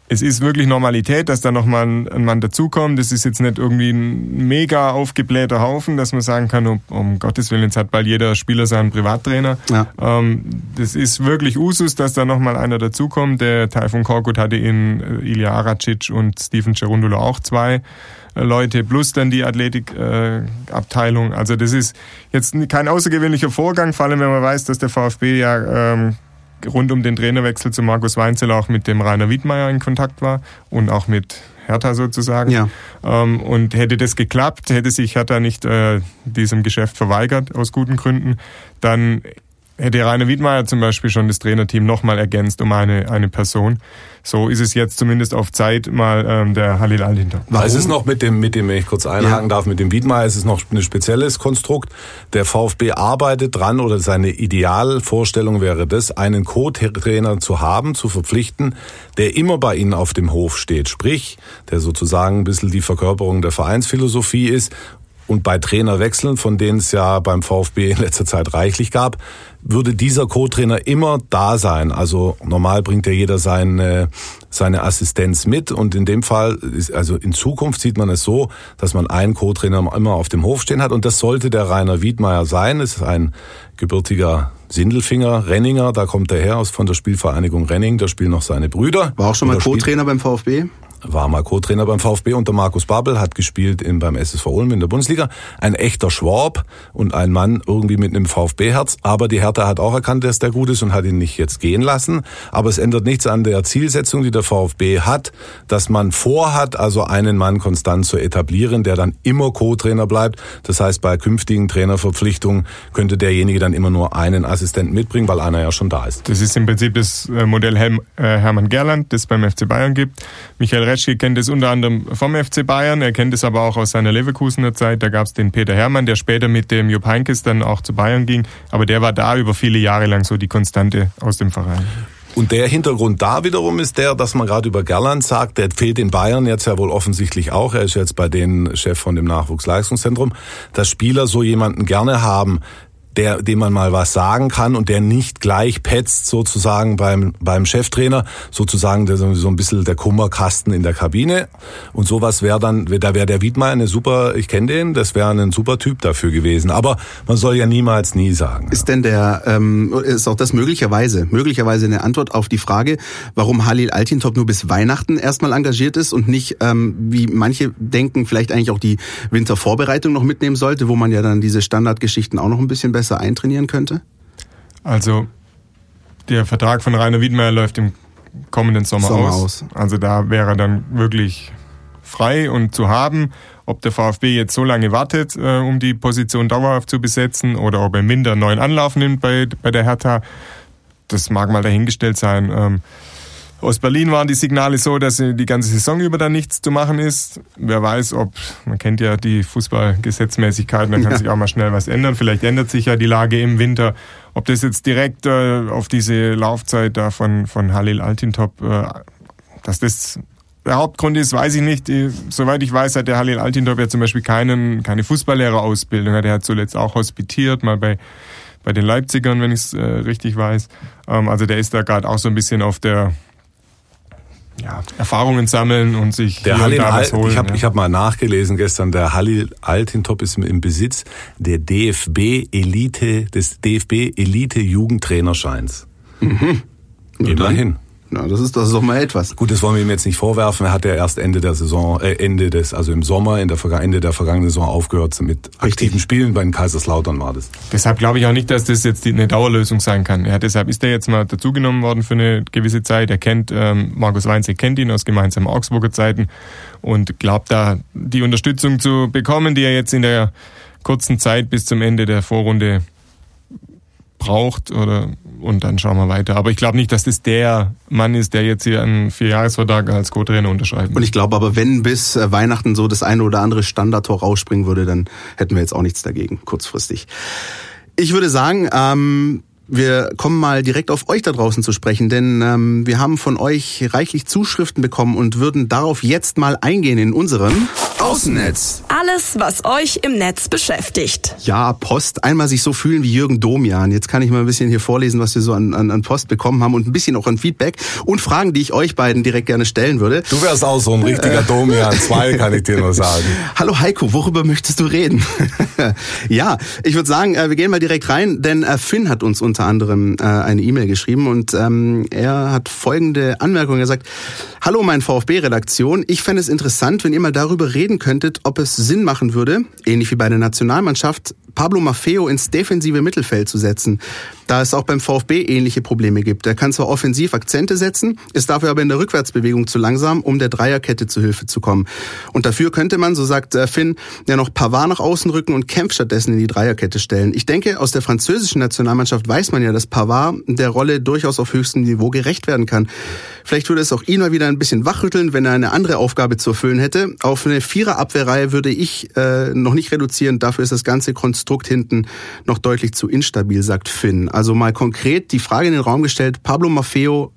Es ist wirklich Normalität, dass da nochmal ein, ein Mann dazukommt. Das ist jetzt nicht irgendwie ein mega aufgeblähter Haufen, dass man sagen kann, um, um Gottes Willen, jetzt hat bald jeder Spieler seinen Privattrainer. Ja. Ähm, das ist wirklich Usus, dass da nochmal einer dazukommt. Der Taifun Korkut hatte in äh, Ilya Aracic und Steven Cerundolo auch zwei. Leute plus dann die Athletikabteilung. Äh, also das ist jetzt kein außergewöhnlicher Vorgang, vor allem wenn man weiß, dass der VfB ja ähm, rund um den Trainerwechsel zu Markus Weinzel auch mit dem Rainer Wiedmeier in Kontakt war und auch mit Hertha sozusagen. Ja. Ähm, und hätte das geklappt, hätte sich Hertha nicht äh, diesem Geschäft verweigert, aus guten Gründen, dann hätte Rainer Wiedmeier zum Beispiel schon das Trainerteam nochmal ergänzt um eine, eine Person. So ist es jetzt zumindest auf Zeit mal ähm, der Halil Al-Hinter. Es ist noch mit dem, mit dem, wenn ich kurz einhaken ja. darf, mit dem Wiedmeier, es ist noch ein spezielles Konstrukt. Der VfB arbeitet dran oder seine Idealvorstellung wäre das, einen Co-Trainer zu haben, zu verpflichten, der immer bei Ihnen auf dem Hof steht. Sprich, der sozusagen ein bisschen die Verkörperung der Vereinsphilosophie ist und bei Trainerwechseln, von denen es ja beim VfB in letzter Zeit reichlich gab, würde dieser Co-Trainer immer da sein. Also normal bringt ja jeder seine, seine Assistenz mit und in dem Fall, ist, also in Zukunft sieht man es so, dass man einen Co-Trainer immer auf dem Hof stehen hat und das sollte der Rainer Wiedmeier sein. Es ist ein gebürtiger Sindelfinger, Renninger, da kommt er her aus von der Spielvereinigung Renning, da spielen noch seine Brüder. War auch schon mal Co-Trainer beim VfB? War mal Co-Trainer beim VfB unter Markus Babel, hat gespielt in, beim SSV Ulm in der Bundesliga. Ein echter Schwab und ein Mann irgendwie mit einem VfB-Herz. Aber die Hertha hat auch erkannt, dass der gut ist und hat ihn nicht jetzt gehen lassen. Aber es ändert nichts an der Zielsetzung, die der VfB hat, dass man vorhat, also einen Mann konstant zu etablieren, der dann immer Co-Trainer bleibt. Das heißt, bei künftigen Trainerverpflichtungen könnte derjenige dann immer nur einen Assistenten mitbringen, weil einer ja schon da ist. Das ist im Prinzip das äh, Modell äh, Hermann Gerland, das es beim FC Bayern gibt. Michael Reschke kennt es unter anderem vom FC Bayern, er kennt es aber auch aus seiner Leverkusener Zeit. Da gab es den Peter Hermann, der später mit dem Jupp Heynckes dann auch zu Bayern ging. Aber der war da über viele Jahre lang so die Konstante aus dem Verein. Und der Hintergrund da wiederum ist der, dass man gerade über Gerland sagt, der fehlt in Bayern jetzt ja wohl offensichtlich auch. Er ist jetzt bei den Chef von dem Nachwuchsleistungszentrum, dass Spieler so jemanden gerne haben, der, dem man mal was sagen kann und der nicht gleich petzt sozusagen beim, beim Cheftrainer, sozusagen der, so ein bisschen der Kummerkasten in der Kabine. Und sowas wäre dann, da wäre der Wiedmeier eine super, ich kenne den, das wäre ein super Typ dafür gewesen. Aber man soll ja niemals nie sagen. Ist denn der, ähm, ist auch das möglicherweise, möglicherweise eine Antwort auf die Frage, warum Halil Altintop nur bis Weihnachten erstmal engagiert ist und nicht, ähm, wie manche denken, vielleicht eigentlich auch die Wintervorbereitung noch mitnehmen sollte, wo man ja dann diese Standardgeschichten auch noch ein bisschen besser besser eintrainieren könnte? Also der Vertrag von Rainer Wiedmeier läuft im kommenden Sommer, Sommer aus. aus. Also da wäre er dann wirklich frei und zu haben. Ob der VfB jetzt so lange wartet, äh, um die Position dauerhaft zu besetzen oder ob er einen neuen Anlauf nimmt bei, bei der Hertha, das mag mal dahingestellt sein. Ähm, Aus Berlin waren die Signale so, dass die ganze Saison über dann nichts zu machen ist. Wer weiß, ob, man kennt ja die Fußballgesetzmäßigkeiten, da kann ja. sich auch mal schnell was ändern. Vielleicht ändert sich ja die Lage im Winter. Ob das jetzt direkt äh, auf diese Laufzeit da von, von Halil Altintop, äh, dass das der Hauptgrund ist, weiß ich nicht. Soweit ich weiß, hat der Halil Altintop ja zum Beispiel keinen, keine Fußballlehrerausbildung. Er hat zuletzt auch hospitiert, mal bei, bei den Leipzigern, wenn ich es äh, richtig weiß. Ähm, also der ist da gerade auch so ein bisschen auf der ja, Erfahrungen sammeln und sich der Halil da was holen. Ich habe ja. hab mal nachgelesen gestern, der Halil Altintop ist im Besitz der DFB Elite, des DFB Elite Jugendtrainerscheins. Mhm. Immerhin. Na, das ist das ist doch mal etwas. Gut, das wollen wir ihm jetzt nicht vorwerfen. Er hat ja erst Ende der Saison, äh, Ende des, also im Sommer, in der Ende der vergangenen Saison aufgehört mit Richtig. aktiven Spielen. Bei den Kaiserslautern war das. Deshalb glaube ich auch nicht, dass das jetzt eine Dauerlösung sein kann. Ja, deshalb ist er jetzt mal dazugenommen worden für eine gewisse Zeit. Er kennt, ähm, Markus Weinzig kennt ihn aus gemeinsamen Augsburger Zeiten und glaubt da die Unterstützung zu bekommen, die er jetzt in der kurzen Zeit bis zum Ende der Vorrunde braucht oder und dann schauen wir weiter. Aber ich glaube nicht, dass das der Mann ist, der jetzt hier einen Vierjahresvertrag als Co-Trainer unterschreibt. Und ich glaube aber, wenn bis äh, Weihnachten so das eine oder andere Standardtor rausspringen würde, dann hätten wir jetzt auch nichts dagegen, kurzfristig. Ich würde sagen, ähm, wir kommen mal direkt auf euch da draußen zu sprechen, denn ähm, wir haben von euch reichlich Zuschriften bekommen und würden darauf jetzt mal eingehen in unserem Außennetz. Alles, was euch im Netz beschäftigt. Ja, Post. Einmal sich so fühlen wie Jürgen Domian. Jetzt kann ich mal ein bisschen hier vorlesen, was wir so an, an, an Post bekommen haben und ein bisschen auch an Feedback und Fragen, die ich euch beiden direkt gerne stellen würde. Du wärst auch so ein richtiger Domian. Zwei kann ich dir nur sagen. Hallo Heiko, worüber möchtest du reden? ja, ich würde sagen, äh, wir gehen mal direkt rein, denn äh, Finn hat uns unter anderem äh, eine E-Mail geschrieben und ähm, er hat folgende Anmerkung. Er sagt, Hallo mein VfB-Redaktion, ich fände es interessant, wenn ihr mal darüber reden könntet, ob es Sinn machen würde, ähnlich wie bei der Nationalmannschaft, Pablo Maffeo ins defensive Mittelfeld zu setzen, da es auch beim VfB ähnliche Probleme gibt. Er kann zwar offensiv Akzente setzen, ist dafür aber in der Rückwärtsbewegung zu langsam, um der Dreierkette zu Hilfe zu kommen. Und dafür könnte man, so sagt äh, Finn, ja noch Pavard nach außen rücken und Kempf stattdessen in die Dreierkette stellen. Ich denke, aus der französischen Nationalmannschaft weiß man ja, dass Pavard der Rolle durchaus auf höchstem Niveau gerecht werden kann. Vielleicht würde es auch ihn mal wieder ein bisschen wachrütteln, wenn er eine andere Aufgabe zu erfüllen hätte. Auf eine Viererabwehrreihe würde ich äh, noch nicht reduzieren. Dafür ist das ganze Konstrukt hinten noch deutlich zu instabil, sagt Finn. Also mal konkret die Frage in den Raum gestellt, Pablo Maffeo,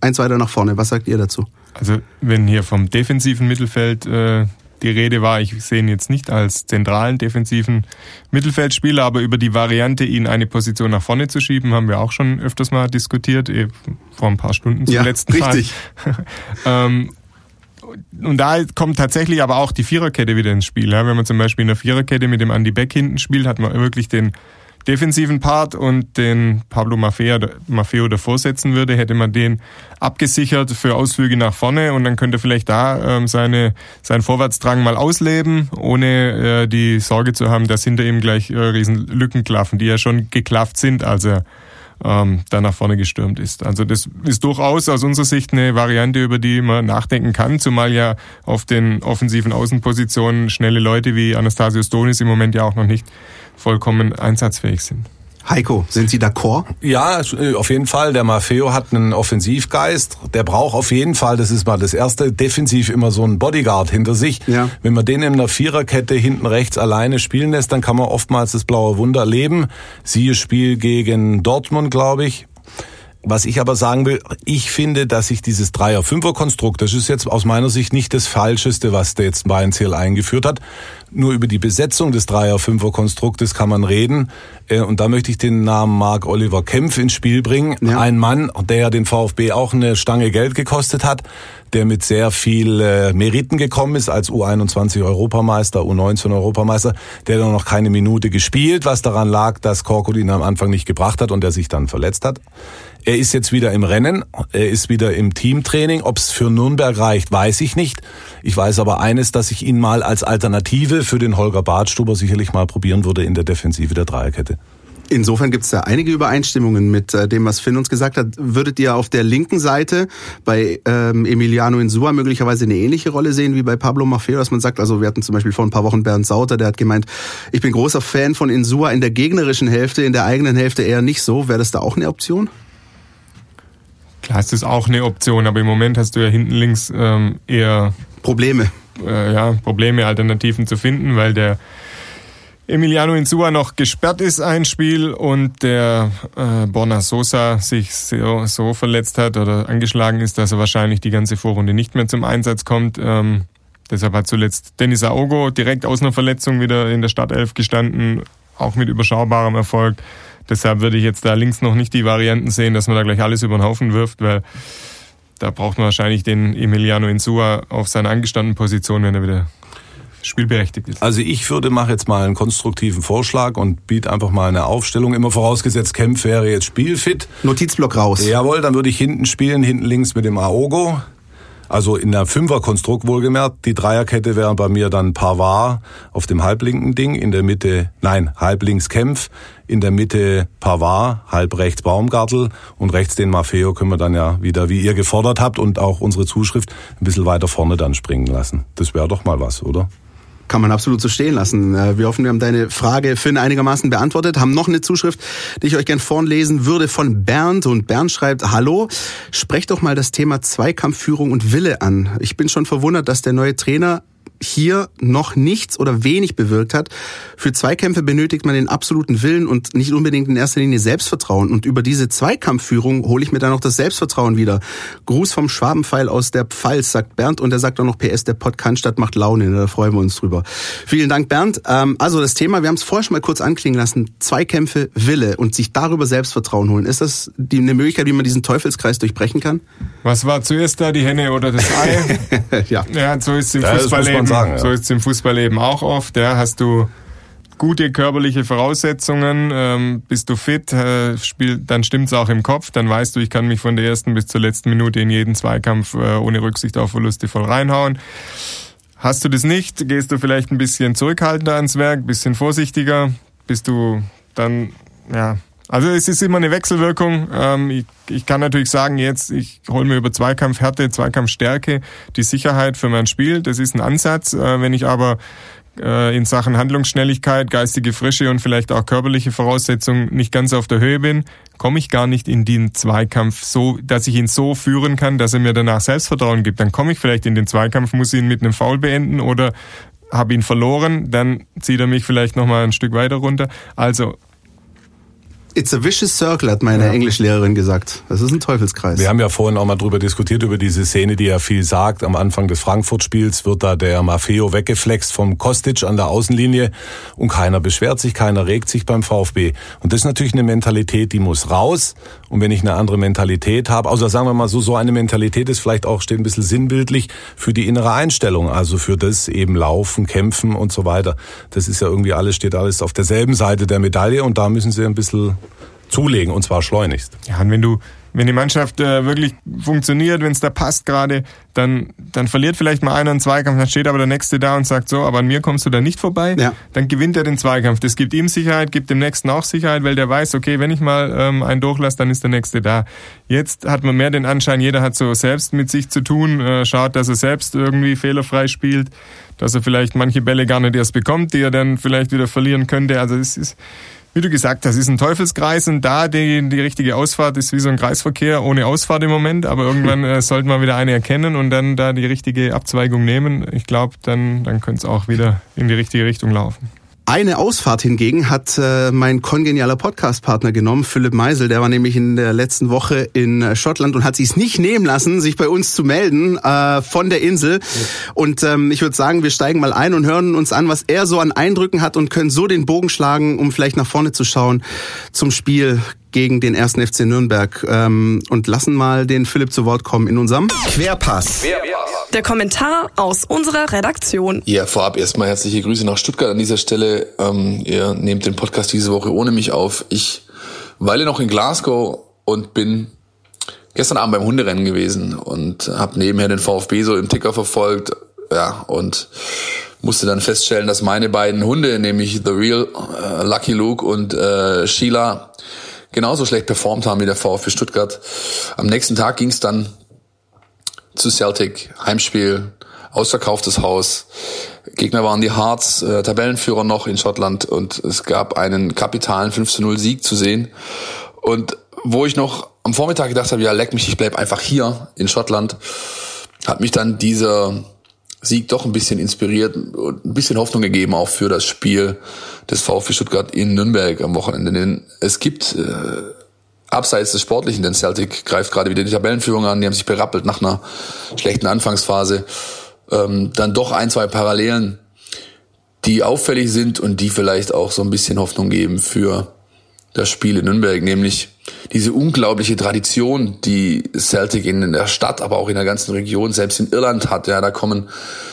eins weiter nach vorne. Was sagt ihr dazu? Also wenn hier vom defensiven Mittelfeld äh, die Rede war, ich sehe ihn jetzt nicht als zentralen defensiven Mittelfeldspieler, aber über die Variante, ihn eine Position nach vorne zu schieben, haben wir auch schon öfters mal diskutiert, eh, vor ein paar Stunden zum ja, letzten richtig. ähm, und da kommt tatsächlich aber auch die Viererkette wieder ins Spiel. Ja, wenn man zum Beispiel in der Viererkette mit dem Andy Beck hinten spielt, hat man wirklich den defensiven Part und den Pablo Maffeo, davor setzen würde, hätte man den abgesichert für Ausflüge nach vorne und dann könnte vielleicht da ähm, seine, seinen Vorwärtsdrang mal ausleben, ohne äh, die Sorge zu haben, dass hinter ihm gleich äh, riesen Lücken klaffen, die ja schon geklafft sind, als er ähm, da nach vorne gestürmt ist. Also das ist durchaus aus unserer Sicht eine Variante, über die man nachdenken kann, zumal ja auf den offensiven Außenpositionen schnelle Leute wie Anastasios Donis im Moment ja auch noch nicht vollkommen einsatzfähig sind. Heiko, sind Sie d'accord? Ja, äh, auf jeden Fall. Der Maffeo hat einen Offensivgeist. Der braucht auf jeden Fall, das ist mal das Erste, defensiv immer so einen Bodyguard hinter sich. Ja. Wenn man den in einer Viererkette hinten rechts alleine spielen lässt, dann kann man oftmals das blaue Wunder leben. Siehe Spiel gegen Dortmund, glaube ich. Was ich aber sagen will, ich finde, dass sich dieses Dreier-Fünfer-Konstrukt, das ist jetzt aus meiner Sicht nicht das Falscheste, was der jetzt Weinziel eingeführt hat. Nur über die Besetzung des Dreier-Fünfer-Konstruktes kann man reden. Äh, und da möchte ich den Namen Marc Oliver Kempf ins Spiel bringen. Ja. Ein Mann, der ja den VfB auch eine Stange Geld gekostet hat, der mit sehr viel äh, Meriten gekommen ist als U21 Europameister, U19 Europameister, der dann noch keine Minute gespielt, was daran lag, dass Korkut ihn am Anfang nicht gebracht hat und der sich dann verletzt hat. Er ist jetzt wieder im Rennen, er ist wieder im Teamtraining. Ob es für Nürnberg reicht, weiß ich nicht. Ich weiß aber eines, dass ich ihn mal als Alternative für den Holger Badstuber sicherlich mal probieren würde in der Defensive der Dreierkette. Insofern gibt es da einige Übereinstimmungen mit äh, dem, was Finn uns gesagt hat. Würdet ihr auf der linken Seite bei ähm, Emiliano Insua möglicherweise eine ähnliche Rolle sehen wie bei Pablo Maffeo, dass man sagt, also wir hatten zum Beispiel vor ein paar Wochen Bernd Sauter, der hat gemeint, ich bin großer Fan von Insua in der gegnerischen Hälfte, in der eigenen Hälfte eher nicht so. Wäre das da auch eine Option? Klar, es ist auch eine Option, aber im Moment hast du ja hinten links ähm, eher Probleme. Äh, ja, Probleme, Alternativen zu finden, weil der Emiliano Insua noch gesperrt ist ein Spiel und der äh, Borna Sosa sich so, so verletzt hat oder angeschlagen ist, dass er wahrscheinlich die ganze Vorrunde nicht mehr zum Einsatz kommt. Ähm, deshalb hat zuletzt Denis Aogo direkt aus einer Verletzung wieder in der Startelf gestanden, auch mit überschaubarem Erfolg. Deshalb würde ich jetzt da links noch nicht die Varianten sehen, dass man da gleich alles über den Haufen wirft, weil da braucht man wahrscheinlich den Emiliano Insua auf seiner angestandenen Position, wenn er wieder spielberechtigt ist. Also ich würde, mache jetzt mal einen konstruktiven Vorschlag und biete einfach mal eine Aufstellung. Immer vorausgesetzt, Kempf wäre jetzt spielfit. Notizblock raus. Jawohl, dann würde ich hinten spielen, hinten links mit dem Aogo. Also in der Fünferkonstrukt wohlgemerkt. Die Dreierkette wäre bei mir dann Pavard auf dem halblinken Ding, in der Mitte, nein, halblinks Kempf, in der Mitte Pavard, halb rechts Baumgartel und rechts den Maffeo können wir dann ja wieder, wie ihr gefordert habt und auch unsere Zuschrift, ein bisschen weiter vorne dann springen lassen. Das wäre doch mal was, oder? Kann man absolut so stehen lassen. Äh, wir hoffen, wir haben deine Frage, Finn, einigermaßen beantwortet. Haben noch eine Zuschrift, die ich euch gern vorlesen würde von Bernd. Und Bernd schreibt, hallo, sprecht doch mal das Thema Zweikampfführung und Wille an. Ich bin schon verwundert, dass der neue Trainer hier noch nichts oder wenig bewirkt hat. Für Zweikämpfe benötigt man den absoluten Willen und nicht unbedingt in erster Linie Selbstvertrauen. Und über diese Zweikampfführung hole ich mir dann noch das Selbstvertrauen wieder. Gruß vom Schwabenpfeil aus der Pfalz, sagt Bernd. Und er sagt auch noch PS, der Pott Cannstatt macht Laune. Da freuen wir uns drüber. Vielen Dank, Bernd. Ähm, also das Thema, wir haben es vorher schon mal kurz anklingen lassen. Zweikämpfe, Wille und sich darüber Selbstvertrauen holen. Ist das die, eine Möglichkeit, wie man diesen Teufelskreis durchbrechen kann? Was war zuerst da, die Henne oder das Ei? ja. ja, so ist es im Fußballleben. Sagen, ja. So ist es im Fußballleben auch oft. Ja, hast du gute körperliche Voraussetzungen, ähm, bist du fit, äh, spiel, dann stimmt's auch im Kopf, dann weißt du, ich kann mich von der ersten bis zur letzten Minute in jeden Zweikampf äh, ohne Rücksicht auf Verluste voll reinhauen. Hast du das nicht, gehst du vielleicht ein bisschen zurückhaltender ans Werk, bisschen vorsichtiger, bist du dann, ja, also es ist immer eine Wechselwirkung. Ähm, ich, ich kann natürlich sagen, jetzt, ich hole mir über Zweikampfhärte, Zweikampfstärke die Sicherheit für mein Spiel. Das ist ein Ansatz. Äh, wenn ich aber äh, in Sachen Handlungsschnelligkeit, geistige Frische und vielleicht auch körperliche Voraussetzungen nicht ganz auf der Höhe bin, komme ich gar nicht in den Zweikampf so, dass ich ihn so führen kann, dass er mir danach Selbstvertrauen gibt. Dann komme ich vielleicht in den Zweikampf, muss ihn mit einem Foul beenden oder habe ihn verloren, dann zieht er mich vielleicht nochmal ein Stück weiter runter. Also It's a vicious circle, hat meine ja. Englischlehrerin gesagt. Das ist ein Teufelskreis. Wir haben ja vorhin auch mal drüber diskutiert, über diese Szene, die ja viel sagt. Am Anfang des Frankfurt-Spiels wird da der Maffeo weggeflext vom Kostic an der Außenlinie und keiner beschwert sich, keiner regt sich beim VfB. Und das ist natürlich eine Mentalität, die muss raus. Und wenn ich eine andere Mentalität habe, also sagen wir mal so, so eine Mentalität ist vielleicht auch, steht ein bisschen sinnbildlich für die innere Einstellung, also für das eben Laufen, Kämpfen und so weiter. Das ist ja irgendwie alles, steht alles auf derselben Seite der Medaille und da müssen sie ein bisschen zulegen und zwar schleunigst. Ja, und wenn du wenn die Mannschaft äh, wirklich funktioniert, wenn es da passt gerade, dann, dann verliert vielleicht mal einer einen Zweikampf, dann steht aber der Nächste da und sagt so, aber an mir kommst du da nicht vorbei, ja. dann gewinnt er den Zweikampf. Das gibt ihm Sicherheit, gibt dem Nächsten auch Sicherheit, weil der weiß, okay, wenn ich mal ähm, einen durchlasse, dann ist der Nächste da. Jetzt hat man mehr den Anschein, jeder hat so selbst mit sich zu tun, äh, schaut, dass er selbst irgendwie fehlerfrei spielt, dass er vielleicht manche Bälle gar nicht erst bekommt, die er dann vielleicht wieder verlieren könnte. Also es ist wie du gesagt hast, ist ein Teufelskreis und da die, die richtige Ausfahrt ist wie so ein Kreisverkehr ohne Ausfahrt im Moment, aber irgendwann äh, sollte man wieder eine erkennen und dann da die richtige Abzweigung nehmen. Ich glaube, dann, dann könnte es auch wieder in die richtige Richtung laufen. Eine Ausfahrt hingegen hat äh, mein kongenialer Podcast-Partner genommen, Philipp Meisel. Der war nämlich in der letzten Woche in Schottland und hat sich es nicht nehmen lassen, sich bei uns zu melden äh, von der Insel. Ja. Und ähm, ich würde sagen, wir steigen mal ein und hören uns an, was er so an Eindrücken hat und können so den Bogen schlagen, um vielleicht nach vorne zu schauen zum Spiel gegen den ersten FC Nürnberg ähm, und lassen mal den Philipp zu Wort kommen in unserem Querpass. Der Kommentar aus unserer Redaktion. Ja, vorab erstmal herzliche Grüße nach Stuttgart an dieser Stelle. Ähm, ihr nehmt den Podcast diese Woche ohne mich auf. Ich weile noch in Glasgow und bin gestern Abend beim Hunderennen gewesen und habe nebenher den VfB so im Ticker verfolgt. Ja, und musste dann feststellen, dass meine beiden Hunde, nämlich The Real äh, Lucky Luke und äh, Sheila, genauso schlecht performt haben wie der VfB Stuttgart. Am nächsten Tag ging es dann zu Celtic, Heimspiel, ausverkauftes Haus. Gegner waren die Hearts, äh, Tabellenführer noch in Schottland und es gab einen kapitalen 5 0 Sieg zu sehen. Und wo ich noch am Vormittag gedacht habe, ja, leck mich, ich bleib einfach hier in Schottland, hat mich dann dieser Sieg doch ein bisschen inspiriert und ein bisschen Hoffnung gegeben auch für das Spiel des VfB Stuttgart in Nürnberg am Wochenende. Denn es gibt äh, abseits des Sportlichen, denn Celtic greift gerade wieder die Tabellenführung an, die haben sich berappelt nach einer schlechten Anfangsphase, ähm, dann doch ein, zwei Parallelen, die auffällig sind und die vielleicht auch so ein bisschen Hoffnung geben für das Spiel in Nürnberg, nämlich diese unglaubliche Tradition, die Celtic in der Stadt, aber auch in der ganzen Region, selbst in Irland hat. Ja, da kommen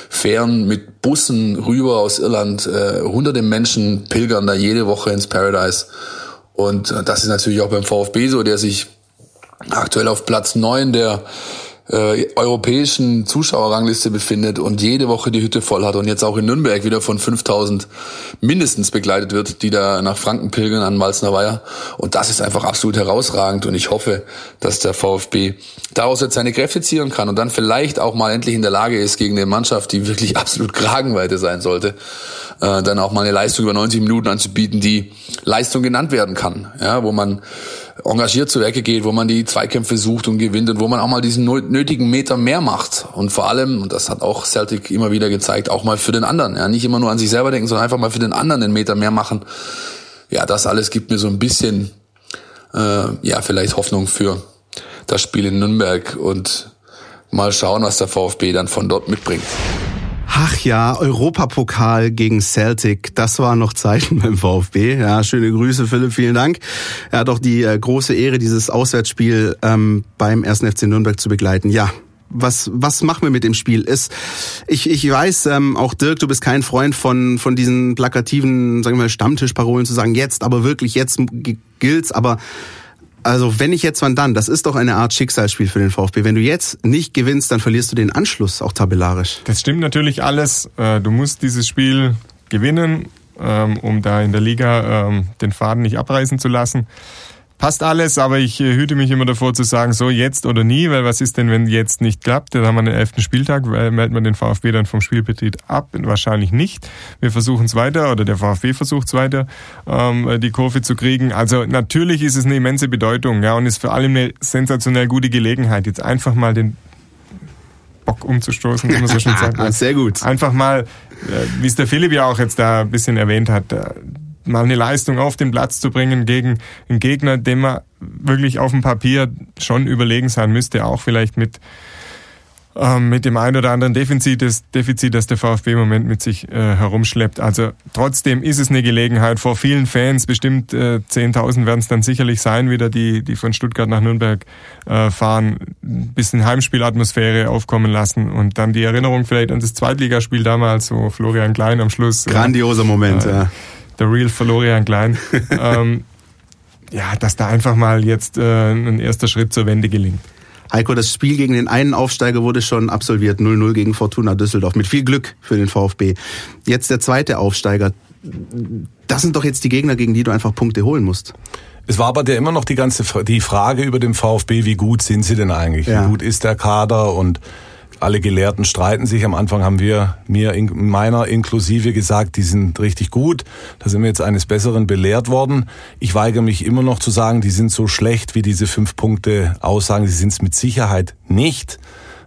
Fähren mit Bussen rüber aus Irland. Äh, hunderte Menschen pilgern da jede Woche ins Paradise. Und das ist natürlich auch beim VfB so, der sich aktuell auf Platz neun der äh, europäischen Zuschauerrangliste befindet und jede Woche die Hütte voll hat und jetzt auch in Nürnberg wieder von 5000 mindestens begleitet wird, die da nach Franken pilgern an Malzner Weiher. Und das ist einfach absolut herausragend und ich hoffe, dass der VfB daraus jetzt seine Kräfte ziehen kann und dann vielleicht auch mal endlich in der Lage ist, gegen eine Mannschaft, die wirklich absolut Kragenweite sein sollte, äh, dann auch mal eine Leistung über 90 Minuten anzubieten, die Leistung genannt werden kann, ja, wo man engagiert zu Werke geht, wo man die Zweikämpfe sucht und gewinnt und wo man auch mal diesen nötigen Meter mehr macht. Und vor allem, und das hat auch Celtic immer wieder gezeigt, auch mal für den anderen. Ja, nicht immer nur an sich selber denken, sondern einfach mal für den anderen den Meter mehr machen. Ja, das alles gibt mir so ein bisschen, äh, ja, vielleicht Hoffnung für das Spiel in Nürnberg und mal schauen, was der VfB dann von dort mitbringt. Ach ja, Europapokal gegen Celtic, das war noch Zeichen beim VfB. Ja, schöne Grüße, Philipp, vielen Dank. Er hat auch die äh, große Ehre, dieses Auswärtsspiel ähm, beim 1. FC Nürnberg zu begleiten. Ja, was was machen wir mit dem Spiel ist ich ich weiß ähm, auch Dirk du bist kein Freund von von diesen plakativen sagen wir mal Stammtischparolen zu sagen jetzt aber wirklich jetzt gilt's aber also wenn ich jetzt wann dann, das ist doch eine Art Schicksalsspiel für den VfB. Wenn du jetzt nicht gewinnst, dann verlierst du den Anschluss auch tabellarisch. Das stimmt natürlich alles. Äh, du musst dieses Spiel gewinnen, ähm, um da in der Liga ähm, den Faden nicht abreißen zu lassen passt alles, aber ich äh, hüte mich immer davor zu sagen, so jetzt oder nie, weil was ist denn, wenn jetzt nicht klappt? Dann haben wir den elften Spieltag, meldet man den VfB dann vom Spielbetrieb ab? Wahrscheinlich nicht. Wir versuchen es weiter oder der VfB versucht es weiter, ähm, die Kurve zu kriegen. Also natürlich ist es eine immense Bedeutung ja, und ist für alle eine sensationell gute Gelegenheit, jetzt einfach mal den Bock umzustoßen, wie man so schön sagt. Sehr gut. Einfach mal, äh, wie es der Philipp ja auch jetzt da ein bisschen erwähnt hat, äh, mal eine Leistung auf den Platz zu bringen gegen einen Gegner, dem man wirklich auf dem Papier schon überlegen sein müsste, auch vielleicht mit ähm, mit dem einen oder anderen Defizit, das, Defizit, das der VfB im Moment mit sich äh, herumschleppt. Also trotzdem ist es eine Gelegenheit vor vielen Fans, bestimmt äh, 10.000 werden es dann sicherlich sein, wieder die, die von Stuttgart nach Nürnberg äh, fahren, ein bisschen Heimspielatmosphäre aufkommen lassen und dann die Erinnerung vielleicht an das Zweitligaspiel damals, wo Florian Klein am Schluss. Grandioser Moment, äh, ja der Real Florian Klein. ähm, ja, dass da einfach mal jetzt äh, ein erster Schritt zur Wende gelingt. Heiko, das Spiel gegen den einen Aufsteiger wurde schon absolviert, 0-0 gegen Fortuna Düsseldorf, mit viel Glück für den VfB. Jetzt der zweite Aufsteiger. Das sind doch jetzt die Gegner, gegen die du einfach Punkte holen musst. Es war aber ja immer noch die ganze die Frage über den VfB, wie gut sind sie denn eigentlich? Ja. Wie gut ist der Kader und alle Gelehrten streiten sich. Am Anfang haben wir, mir, in, meiner inklusive gesagt, die sind richtig gut. Da sind wir jetzt eines Besseren belehrt worden. Ich weigere mich immer noch zu sagen, die sind so schlecht, wie diese fünf Punkte aussagen. Sie sind es mit Sicherheit nicht.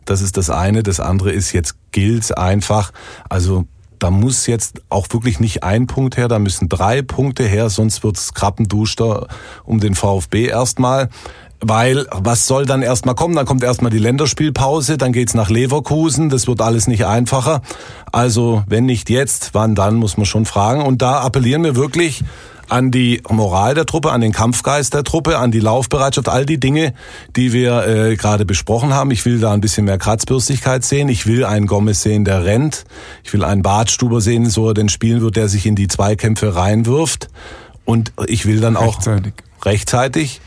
Das ist das eine. Das andere ist, jetzt gilt einfach. Also da muss jetzt auch wirklich nicht ein Punkt her, da müssen drei Punkte her, sonst wird's Krappenduschter um den VfB erstmal. Weil was soll dann erstmal kommen? Dann kommt erstmal die Länderspielpause, dann geht's nach Leverkusen, das wird alles nicht einfacher. Also wenn nicht jetzt, wann dann, muss man schon fragen. Und da appellieren wir wirklich an die Moral der Truppe, an den Kampfgeist der Truppe, an die Laufbereitschaft, all die Dinge, die wir äh, gerade besprochen haben. Ich will da ein bisschen mehr Kratzbürstigkeit sehen. Ich will einen Gomez sehen, der rennt. Ich will einen Badstuber sehen, so er denn spielen wird, der sich in die Zweikämpfe reinwirft. Und ich will dann auch rechtzeitig, rechtzeitig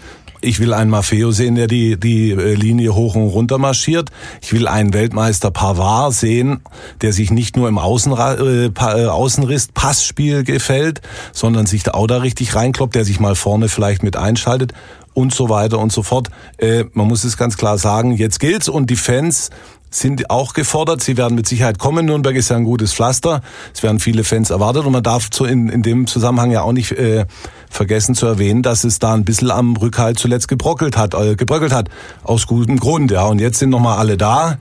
ich will einen Maffeo sehen, der die, die äh, Linie hoch und runter marschiert. Ich will einen Weltmeister Pavard sehen, der sich nicht nur im Außenra äh, äh, Außenriss Passspiel gefällt, sondern sich da auch da richtig reinkloppt, der sich mal vorne vielleicht mit einschaltet und so weiter und so fort. Äh, man muss es ganz klar sagen, jetzt gilt's und die Fans sind auch gefordert. Sie werden mit Sicherheit kommen. Nürnberg ist ja ein gutes Pflaster. Es werden viele Fans erwartet und man darf so in, in dem Zusammenhang ja auch nicht äh, vergessen zu erwähnen, dass es da ein bisschen am Rückhalt zuletzt gebrockelt hat, äh, gebröckelt hat. Aus gutem Grund, ja. Und jetzt sind nochmal alle da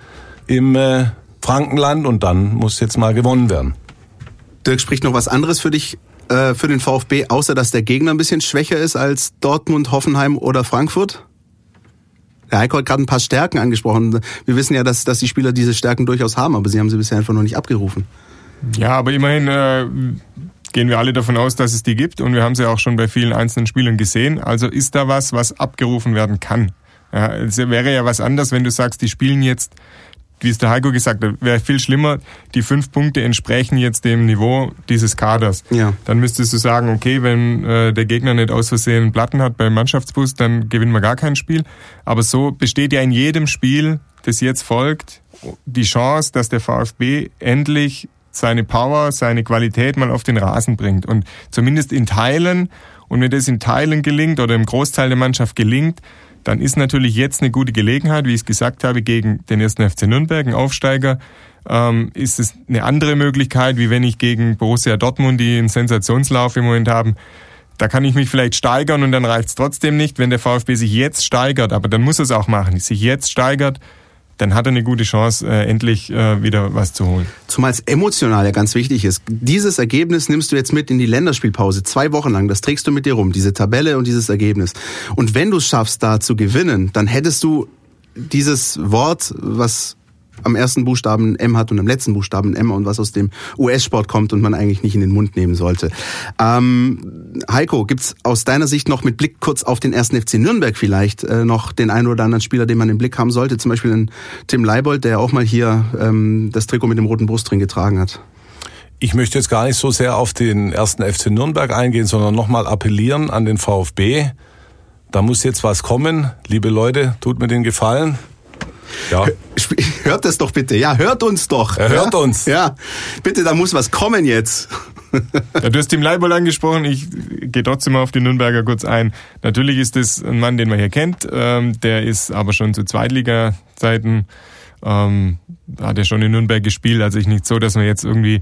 im äh, Frankenland und dann muss jetzt mal gewonnen werden. Dirk spricht noch was anderes für dich äh, für den VfB, außer dass der Gegner ein bisschen schwächer ist als Dortmund, Hoffenheim oder Frankfurt? Der Heiko hat gerade ein paar Stärken angesprochen. Wir wissen ja, dass, dass die Spieler diese Stärken durchaus haben, aber sie haben sie bisher einfach noch nicht abgerufen. Ja, aber immerhin äh, gehen wir alle davon aus, dass es die gibt und wir haben sie auch schon bei vielen einzelnen Spielern gesehen. Also ist da was, was abgerufen werden kann. Ja, es wäre ja was anderes, wenn du sagst, die spielen jetzt wie es der Heiko gesagt hat, wäre viel schlimmer, die fünf Punkte entsprechen jetzt dem Niveau dieses Kaders. Ja. Dann müsstest du sagen, okay, wenn äh, der Gegner nicht aus Versehen Platten hat beim Mannschaftsbus, dann gewinnen wir gar kein Spiel. Aber so besteht ja in jedem Spiel, das jetzt folgt, die Chance, dass der VfB endlich seine Power, seine Qualität mal auf den Rasen bringt. Und zumindest in Teilen, und wenn das in Teilen gelingt oder im Großteil der Mannschaft gelingt, dann ist natürlich jetzt eine gute Gelegenheit, wie ich es gesagt habe, gegen den ersten FC Nürnberg, einen Aufsteiger, ähm, ist es eine andere Möglichkeit, wie wenn ich gegen Borussia Dortmund, die einen Sensationslauf im Moment haben, da kann ich mich vielleicht steigern und dann reicht es trotzdem nicht, wenn der VfB sich jetzt steigert, aber dann muss es auch machen, sich jetzt steigert, dann hat er eine gute Chance, äh, endlich äh, wieder was zu holen. Zumal es emotional ja ganz wichtig ist. Dieses Ergebnis nimmst du jetzt mit in die Länderspielpause, zwei Wochen lang. Das trägst du mit dir rum, diese Tabelle und dieses Ergebnis. Und wenn du es schaffst, da zu gewinnen, dann hättest du dieses Wort, was am ersten Buchstaben M hat und am letzten Buchstaben M und was aus dem US-Sport kommt und man eigentlich nicht in den Mund nehmen sollte. Ähm, Heiko, gibt's aus deiner Sicht noch mit Blick kurz auf den ersten FC Nürnberg vielleicht äh, noch den einen oder anderen Spieler, den man im Blick haben sollte? Zum Beispiel den Tim Leibold, der auch mal hier ähm, das Trikot mit dem roten Brustring getragen hat. Ich möchte jetzt gar nicht so sehr auf den ersten FC Nürnberg eingehen, sondern nochmal appellieren an den VfB. Da muss jetzt was kommen. Liebe Leute, tut mir den Gefallen. Ja. Hört das doch bitte. Ja, hört uns doch. Er hört ja? uns. Ja, bitte, da muss was kommen jetzt. Ja, du hast Tim Leibold angesprochen. Ich gehe trotzdem mal auf die Nürnberger kurz ein. Natürlich ist es ein Mann, den man hier kennt. Ähm, der ist aber schon zu Zweitliga-Zeiten, ähm, hat er schon in Nürnberg gespielt. Also ich nicht so, dass man jetzt irgendwie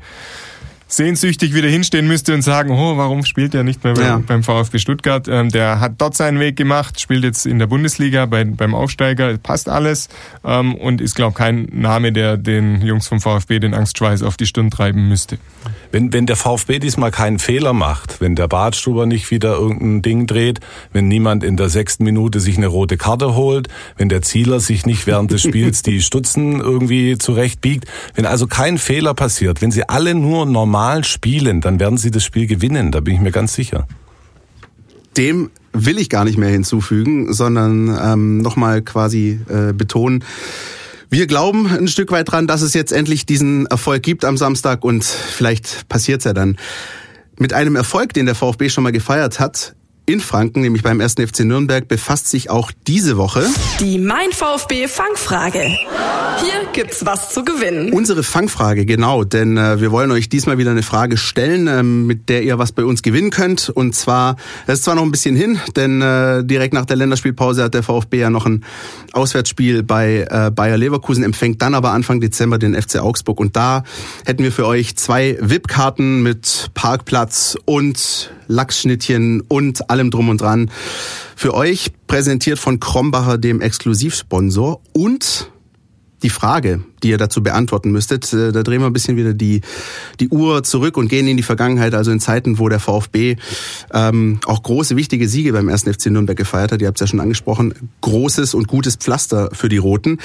sehnsüchtig wieder hinstehen müsste und sagen, oh, warum spielt er nicht mehr beim, ja. beim VfB Stuttgart? Ähm, der hat dort seinen Weg gemacht, spielt jetzt in der Bundesliga bei, beim Aufsteiger, passt alles ähm, und ist, glaube kein Name, der den Jungs vom VfB den Angstschweiß auf die Stirn treiben müsste. Wenn, wenn der VfB diesmal keinen Fehler macht, wenn der Badstuber nicht wieder irgendein Ding dreht, wenn niemand in der sechsten Minute sich eine rote Karte holt, wenn der Zieler sich nicht während des Spiels die Stutzen irgendwie zurechtbiegt, wenn also kein Fehler passiert, wenn sie alle nur normal spielen, dann werden sie das Spiel gewinnen, da bin ich mir ganz sicher. Dem will ich gar nicht mehr hinzufügen, sondern ähm, nochmal quasi äh, betonen, wir glauben ein Stück weit dran, dass es jetzt endlich diesen Erfolg gibt am Samstag und vielleicht passiert's ja dann. Mit einem Erfolg, den der VfB schon mal gefeiert hat, in Franken, nämlich beim 1. FC Nürnberg, befasst sich auch diese Woche die Mein VfB Fangfrage. Hier gibt's was zu gewinnen. Unsere Fangfrage, genau, denn äh, wir wollen euch diesmal wieder eine Frage stellen, äh, mit der ihr was bei uns gewinnen könnt. Und zwar, das ist zwar noch ein bisschen hin, denn äh, direkt nach der Länderspielpause hat der VfB ja noch ein Auswärtsspiel bei äh, Bayer Leverkusen, empfängt dann aber Anfang Dezember den FC Augsburg. Und da hätten wir für euch zwei VIP-Karten mit Parkplatz und Lachsschnittchen und allem drum und dran. Für euch präsentiert von Krombacher, dem Exklusivsponsor. Und die Frage, die ihr dazu beantworten müsstet, äh, da drehen wir ein bisschen wieder die, die Uhr zurück und gehen in die Vergangenheit, also in Zeiten, wo der VfB ähm, auch große, wichtige Siege beim 1. FC Nürnberg gefeiert hat. Ihr habt es ja schon angesprochen. Großes und gutes Pflaster für die Roten.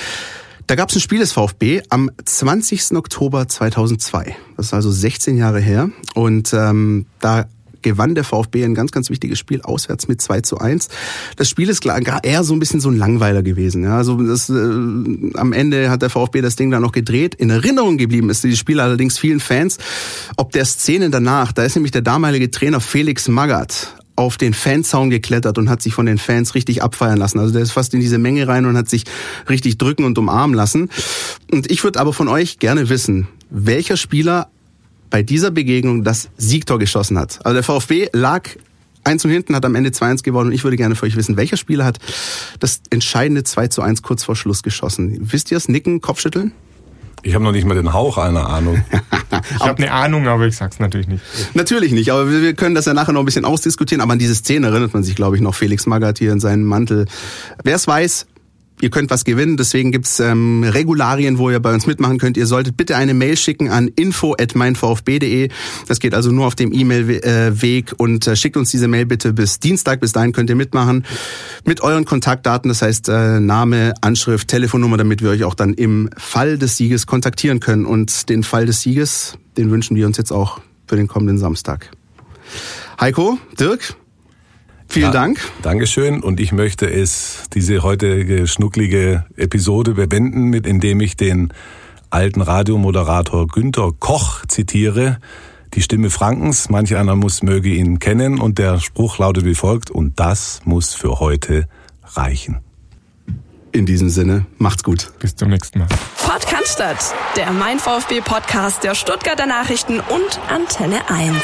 Da gab es ein Spiel des VfB am 20. Oktober 2002. Das ist also 16 Jahre her. Und ähm, da gewann der VfB ein ganz, ganz wichtiges Spiel auswärts mit 2 zu 1. Das Spiel ist eher so ein bisschen so ein Langweiler gewesen. Ja, also das, äh, am Ende hat der VfB das Ding dann noch gedreht. In Erinnerung geblieben ist dieses Spiel allerdings vielen Fans. Ob der Szene danach, da ist nämlich der damalige Trainer Felix Magath auf den Fanzaun geklettert und hat sich von den Fans richtig abfeiern lassen. Also der ist fast in diese Menge rein und hat sich richtig drücken und umarmen lassen. Und ich würde aber von euch gerne wissen, welcher Spieler bei dieser Begegnung das Siegtor geschossen hat. Also der VfB lag eins und hinten, hat am Ende 2-1 gewonnen und ich würde gerne für euch wissen, welcher Spieler hat das entscheidende 2 zu 1 kurz vor Schluss geschossen? Wisst ihr es? Nicken, Kopfschütteln? Ich habe noch nicht mal den Hauch einer Ahnung. ich habe eine Ahnung, aber ich sag's natürlich nicht. Natürlich nicht, aber wir können das ja nachher noch ein bisschen ausdiskutieren. Aber an diese Szene erinnert man sich, glaube ich, noch Felix Magath hier in seinem Mantel. Wer es weiß, Ihr könnt was gewinnen, deswegen gibt's ähm, Regularien, wo ihr bei uns mitmachen könnt. Ihr solltet bitte eine Mail schicken an info@meinvfb.de. Das geht also nur auf dem E-Mail-Weg und äh, schickt uns diese Mail bitte bis Dienstag. Bis dahin könnt ihr mitmachen mit euren Kontaktdaten, das heißt äh, Name, Anschrift, Telefonnummer, damit wir euch auch dann im Fall des Sieges kontaktieren können. Und den Fall des Sieges, den wünschen wir uns jetzt auch für den kommenden Samstag. Heiko, Dirk, Vielen ja, Dank. Dankeschön. Und ich möchte es, diese heutige schnucklige Episode bewenden, mit indem ich den alten Radiomoderator Günter Koch zitiere. Die Stimme Frankens, manch einer muss möge ihn kennen und der Spruch lautet wie folgt, und das muss für heute reichen. In diesem Sinne, macht's gut. Bis zum nächsten Mal. Podcast, der Mein VfB Podcast der Stuttgarter Nachrichten und Antenne 1.